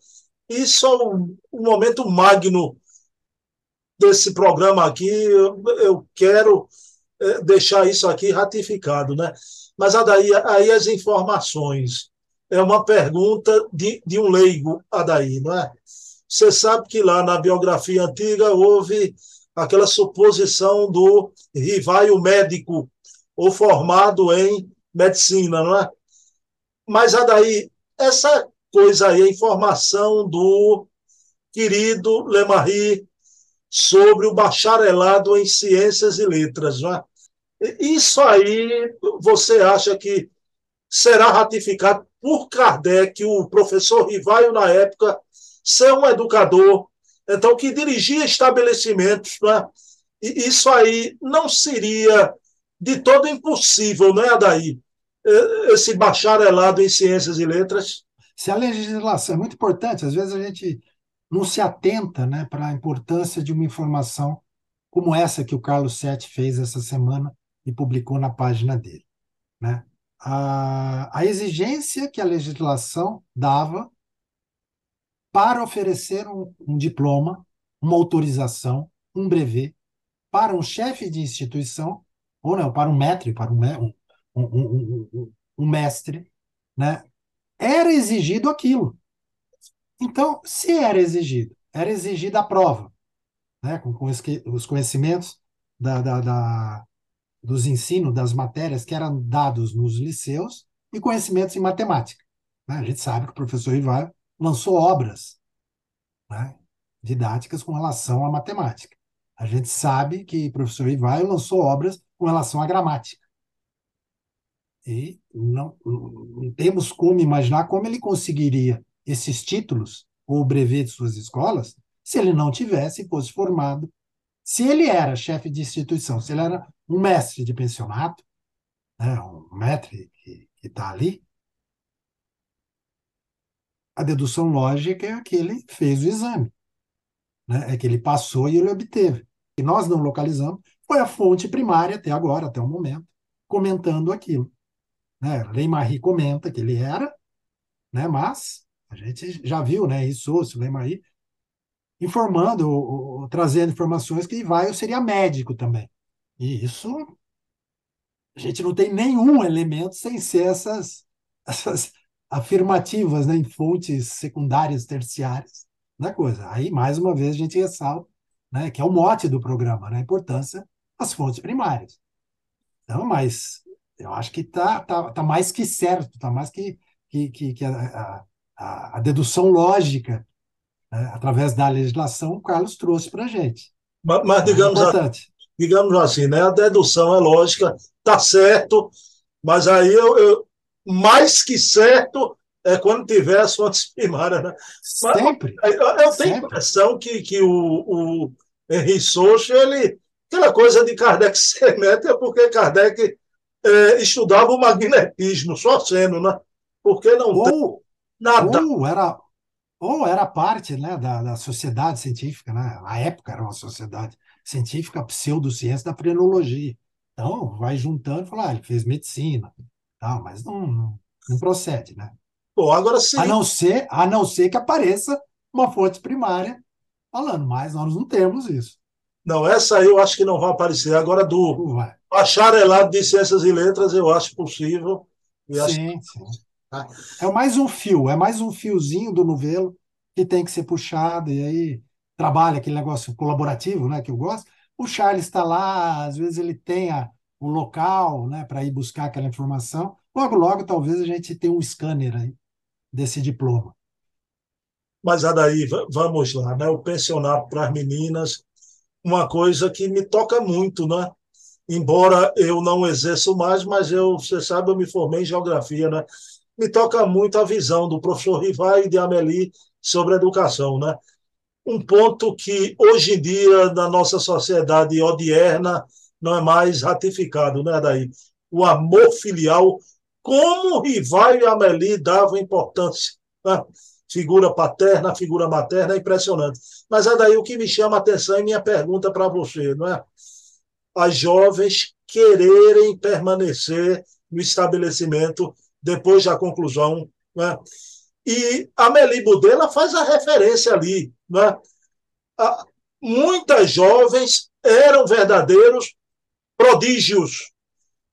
Isso é um, momento magno desse programa aqui. Eu, eu quero é, deixar isso aqui ratificado, né? Mas Adaí, aí as informações. É uma pergunta de, de um leigo, Adaí, não é? Você sabe que lá na biografia antiga houve aquela suposição do rival médico ou formado em medicina, não é? Mas, Adaí, essa coisa aí, a informação do querido Lemarie sobre o bacharelado em ciências e letras, não é? Isso aí, você acha que será ratificado por Kardec, o professor Rivaio, na época, ser um educador, então, que dirigia estabelecimentos, né? E isso aí não seria de todo impossível, não é, Adaí? Esse bacharelado em ciências e letras. Se a legislação é muito importante, às vezes a gente não se atenta né, para a importância de uma informação como essa que o Carlos Sete fez essa semana e publicou na página dele. Né? A, a exigência que a legislação dava para oferecer um, um diploma, uma autorização, um brevet para um chefe de instituição, ou não, para um mestre, para um, um, um, mestre, né? era exigido aquilo. Então, se era exigido, era exigida a prova, né? com, com os conhecimentos da, da, da, dos ensinos das matérias que eram dados nos liceus e conhecimentos em matemática. Né? A gente sabe que o professor Ivar lançou obras né, didáticas com relação à matemática. A gente sabe que o professor Ivar lançou obras com relação à gramática. E não, não temos como imaginar como ele conseguiria esses títulos ou brevet de suas escolas se ele não tivesse fosse formado se ele era chefe de instituição, se ele era um mestre de pensionato, né, um mestre que está ali, a dedução lógica é que ele fez o exame. né, é que ele passou e ele obteve. E nós não localizamos, foi a fonte primária até agora, até o momento, comentando aquilo. Né? Lei comenta que ele era, né, mas a gente já viu, né, isso, o Lei informando, ou, ou, trazendo informações que vai, eu seria médico também. E isso a gente não tem nenhum elemento sem ser essas, essas afirmativas né, em fontes secundárias, terciárias da coisa. Aí, mais uma vez, a gente ressalta né, que é o mote do programa, né, a importância das fontes primárias. Então, mas eu acho que está tá, tá mais que certo, está mais que, que, que, que a, a, a, dedução lógica, né, através da legislação, o Carlos trouxe para a gente. Mas, mas digamos, é digamos assim, né, a dedução é lógica, está certo, mas aí eu, eu, mais que certo é quando tiver as fontes primárias. Né? Sempre. Mas, eu, eu tenho Sempre. a impressão que, que o, o Henri Soucha, ele, aquela coisa de Kardec ser meta é porque Kardec é, estudava o magnetismo, só sendo, né? Porque não ou, tem nada. Ou era, ou era parte né, da, da sociedade científica, né? na época era uma sociedade científica, pseudociência da frenologia. Então, vai juntando e fala, ah, ele fez medicina, tal, mas não, não, não procede, né? Bom, agora sim. A não, ser, a não ser que apareça uma fonte primária falando, mas nós não temos isso. Não, essa eu acho que não vai aparecer. Agora, do bacharelado de Ciências e Letras, eu acho possível. sim, acho... sim. É mais um fio, é mais um fiozinho do novelo que tem que ser puxado, e aí trabalha aquele negócio colaborativo, né, que eu gosto. O Charles está lá, às vezes ele tem o local, né, para ir buscar aquela informação. Logo, logo, talvez a gente tenha um scanner aí desse diploma. Mas, Adaí, vamos lá, né? O pensionato para as meninas, uma coisa que me toca muito, né? Embora eu não exerça mais, mas eu, você sabe, eu me formei em geografia, né? Me toca muito a visão do professor Rivai e de Amélie sobre a educação, né? um ponto que hoje em dia na nossa sociedade odierna não é mais ratificado, né, daí? O amor filial, como Rival e Amélie davam importância, né? figura paterna, figura materna, é impressionante. Mas é daí o que me chama a atenção e minha pergunta para você, não é? As jovens quererem permanecer no estabelecimento depois da conclusão, né? E Amélie Budela faz a referência ali, né? muitas jovens eram verdadeiros prodígios.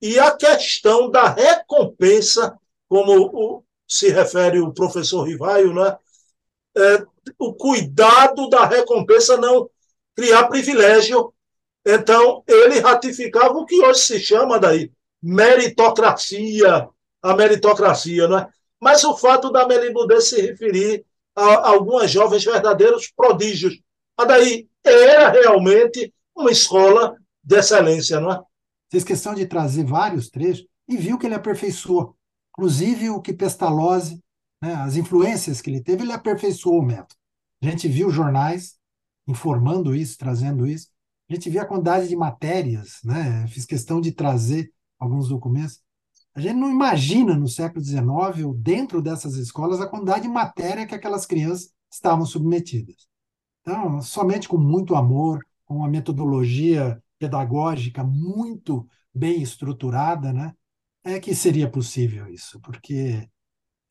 E a questão da recompensa, como o, se refere o professor Rivaio, né? É, o cuidado da recompensa não criar privilégio. Então, ele ratificava o que hoje se chama daí meritocracia, a meritocracia, né? Mas o fato da Melibudê se referir a algumas jovens verdadeiros prodígios. A daí era realmente uma escola de excelência, não é? Fez questão de trazer vários trechos e viu que ele aperfeiçoou. Inclusive o que Pestalozzi, né, as influências que ele teve, ele aperfeiçoou o método. A gente viu jornais informando isso, trazendo isso. A gente viu a quantidade de matérias, né? Fiz questão de trazer alguns documentos. A gente não imagina no século XIX, ou dentro dessas escolas, a quantidade de matéria que aquelas crianças estavam submetidas. Então, somente com muito amor, com uma metodologia pedagógica muito bem estruturada, né, é que seria possível isso, porque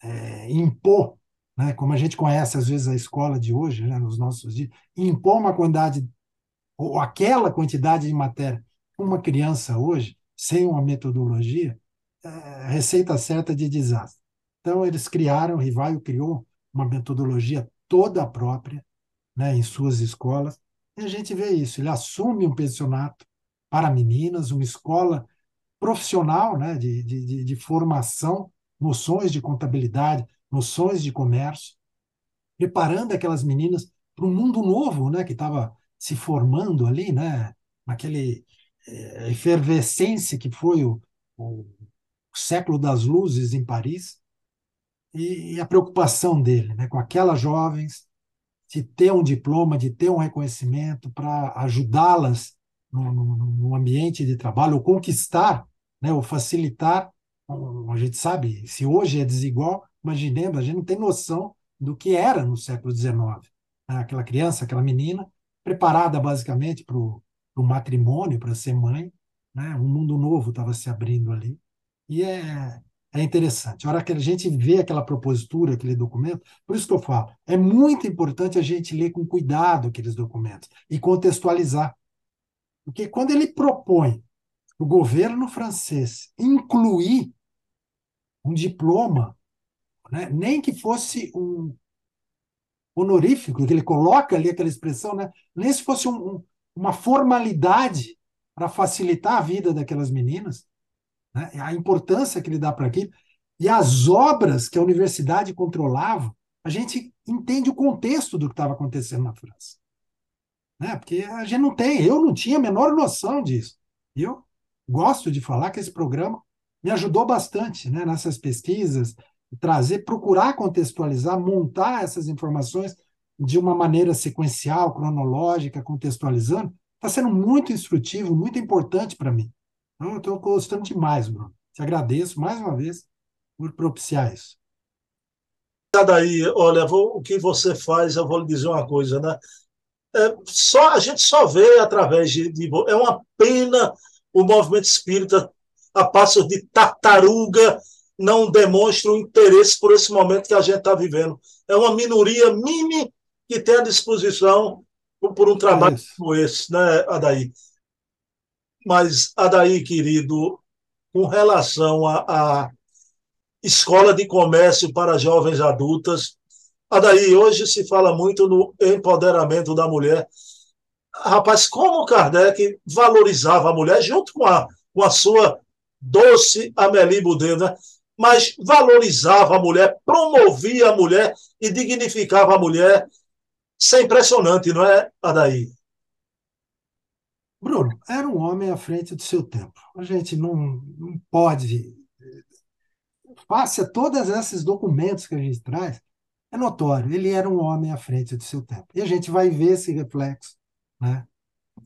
é, impor, né, como a gente conhece às vezes a escola de hoje, né, nos nossos dias, impor uma quantidade ou aquela quantidade de matéria uma criança hoje, sem uma metodologia, receita certa de desastre. Então, eles criaram, o Rivaio criou uma metodologia toda própria, né, em suas escolas, e a gente vê isso. Ele assume um pensionato para meninas, uma escola profissional né, de, de, de formação, noções de contabilidade, noções de comércio, preparando aquelas meninas para um mundo novo né, que estava se formando ali, né, naquele é, efervescência que foi o, o, século das luzes em Paris, e, e a preocupação dele né, com aquelas jovens, de ter um diploma, de ter um reconhecimento para ajudá-las no, no, no, ambiente de trabalho, ou conquistar, né, ou facilitar. A gente sabe, se hoje é desigual, imaginemos, a gente não tem noção do que era no século XIX. Né? Aquela criança, aquela menina, preparada basicamente para o matrimônio, para ser mãe, né? Um mundo novo estava se abrindo ali. E é, é interessante. A hora que a gente vê aquela propositura, aquele documento, por isso que eu falo, é muito importante a gente ler com cuidado aqueles documentos e contextualizar. Porque quando ele propõe o governo francês incluir um diploma, né, nem que fosse um honorífico, que ele coloca ali aquela expressão, né, nem se fosse um, um, uma formalidade para facilitar a vida daquelas meninas, né, a importância que ele dá para aquilo, e as obras que a universidade controlava, a gente entende o contexto do que estava acontecendo na França. Né? Porque a gente não tem, eu não tinha a menor noção disso. Eu gosto de falar que esse programa me ajudou bastante né, nessas pesquisas, trazer, procurar contextualizar, montar essas informações de uma maneira sequencial, cronológica, contextualizando, está sendo muito instrutivo, muito importante para mim. Então, eu estou gostando demais, Bruno. Te agradeço mais uma vez por propiciar isso. Daí, olha, vou, o que você faz, eu vou lhe dizer uma coisa, né? É, só, a gente só vê através de, de. É uma pena o movimento espírita, a passos de tartaruga, não demonstra o interesse por esse momento que a gente está vivendo. É uma minoria mini que tem a disposição por um trabalho é como esse, né, Adaí? Mas, Adaí, querido, com relação à escola de comércio para jovens adultas, Adaí, hoje se fala muito no empoderamento da mulher. Rapaz, como Kardec valorizava a mulher junto com a, com a sua doce Amélie Boudin, né? mas valorizava a mulher, promovia a mulher e dignificava a mulher. Isso é impressionante, não é, Adaí? Bruno, era um homem à frente do seu tempo. A gente não, não pode. Face a todos esses documentos que a gente traz, é notório, ele era um homem à frente do seu tempo. E a gente vai ver esse reflexo né,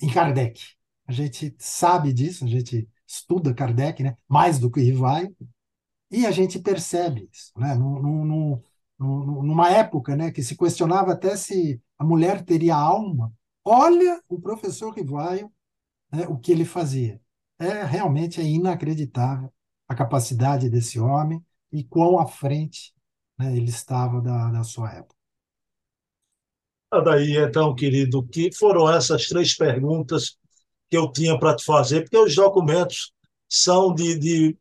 em Kardec. A gente sabe disso, a gente estuda Kardec né, mais do que Rivai, e a gente percebe isso. Né, num, num, numa época né, que se questionava até se a mulher teria alma. Olha o professor Rivaio né, o que ele fazia. É realmente é inacreditável a capacidade desse homem e quão à frente né, ele estava da, da sua época. Daí, então, querido, que foram essas três perguntas que eu tinha para te fazer, porque os documentos são de, de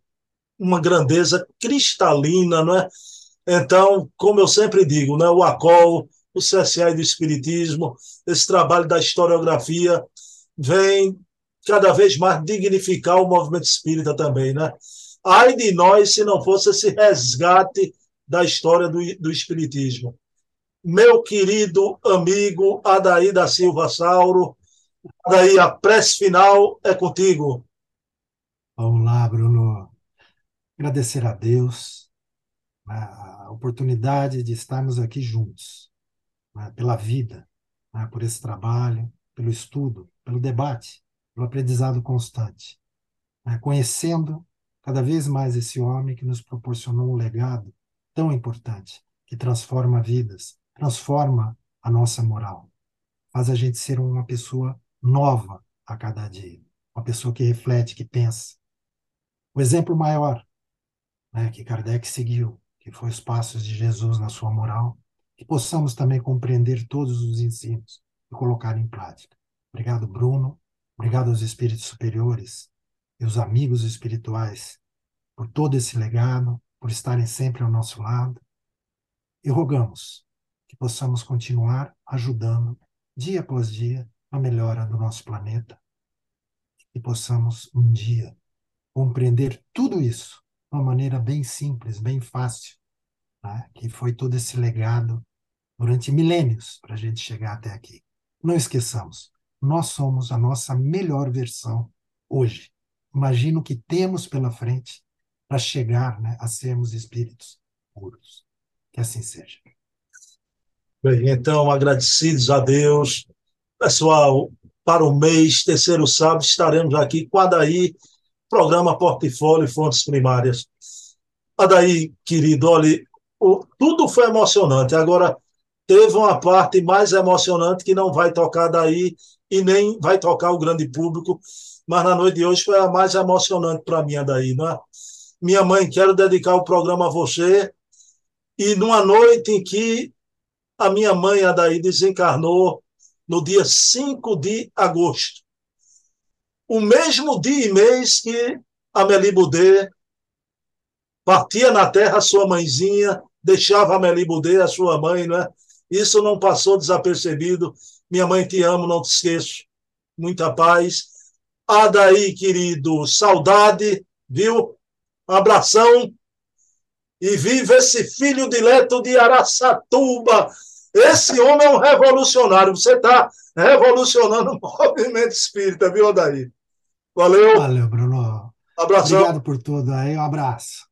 uma grandeza cristalina, não é? Então, como eu sempre digo, né, o ACOL, o CSA do Espiritismo, esse trabalho da historiografia vem cada vez mais dignificar o movimento espírita também, né? Ai de nós se não fosse esse resgate da história do, do espiritismo. Meu querido amigo Adaí da Silva Sauro, Adaí, a prece final é contigo. Vamos lá, Bruno. Agradecer a Deus a oportunidade de estarmos aqui juntos, né, pela vida, né, por esse trabalho, pelo estudo, pelo debate pelo aprendizado constante, né? conhecendo cada vez mais esse homem que nos proporcionou um legado tão importante, que transforma vidas, transforma a nossa moral, faz a gente ser uma pessoa nova a cada dia, uma pessoa que reflete, que pensa. O exemplo maior né, que Kardec seguiu, que foi os passos de Jesus na sua moral, que possamos também compreender todos os ensinos e colocar em prática. Obrigado, Bruno. Obrigado aos espíritos superiores e os amigos espirituais por todo esse legado, por estarem sempre ao nosso lado. E rogamos que possamos continuar ajudando, dia após dia, a melhora do nosso planeta. E possamos um dia compreender tudo isso de uma maneira bem simples, bem fácil, né? que foi todo esse legado durante milênios para a gente chegar até aqui. Não esqueçamos, nós somos a nossa melhor versão hoje. Imagina o que temos pela frente para chegar né, a sermos espíritos puros. Que assim seja. Bem, então, agradecidos a Deus. Pessoal, para o mês, terceiro sábado, estaremos aqui com a Adaí, programa Portfólio e Fontes Primárias. Adaí, querido, olha, o, tudo foi emocionante. Agora, teve uma parte mais emocionante que não vai tocar daí e nem vai tocar o grande público, mas na noite de hoje foi a mais emocionante para mim daí, não é? Minha mãe, quero dedicar o programa a você e numa noite em que a minha mãe, Adaí, desencarnou no dia 5 de agosto. O mesmo dia e mês que a Meli Boudet partia na terra a sua mãezinha, deixava a Meli Boudet, a sua mãe, não é? Isso não passou desapercebido. Minha mãe, te amo, não te esqueço. Muita paz. Adaí, querido, saudade, viu? Abração. E viva esse filho dileto de Araçatuba. Esse homem é um revolucionário. Você está revolucionando o movimento espírita, viu, Adaí? Valeu. Valeu, Bruno. Abração. Obrigado por tudo aí. Um abraço.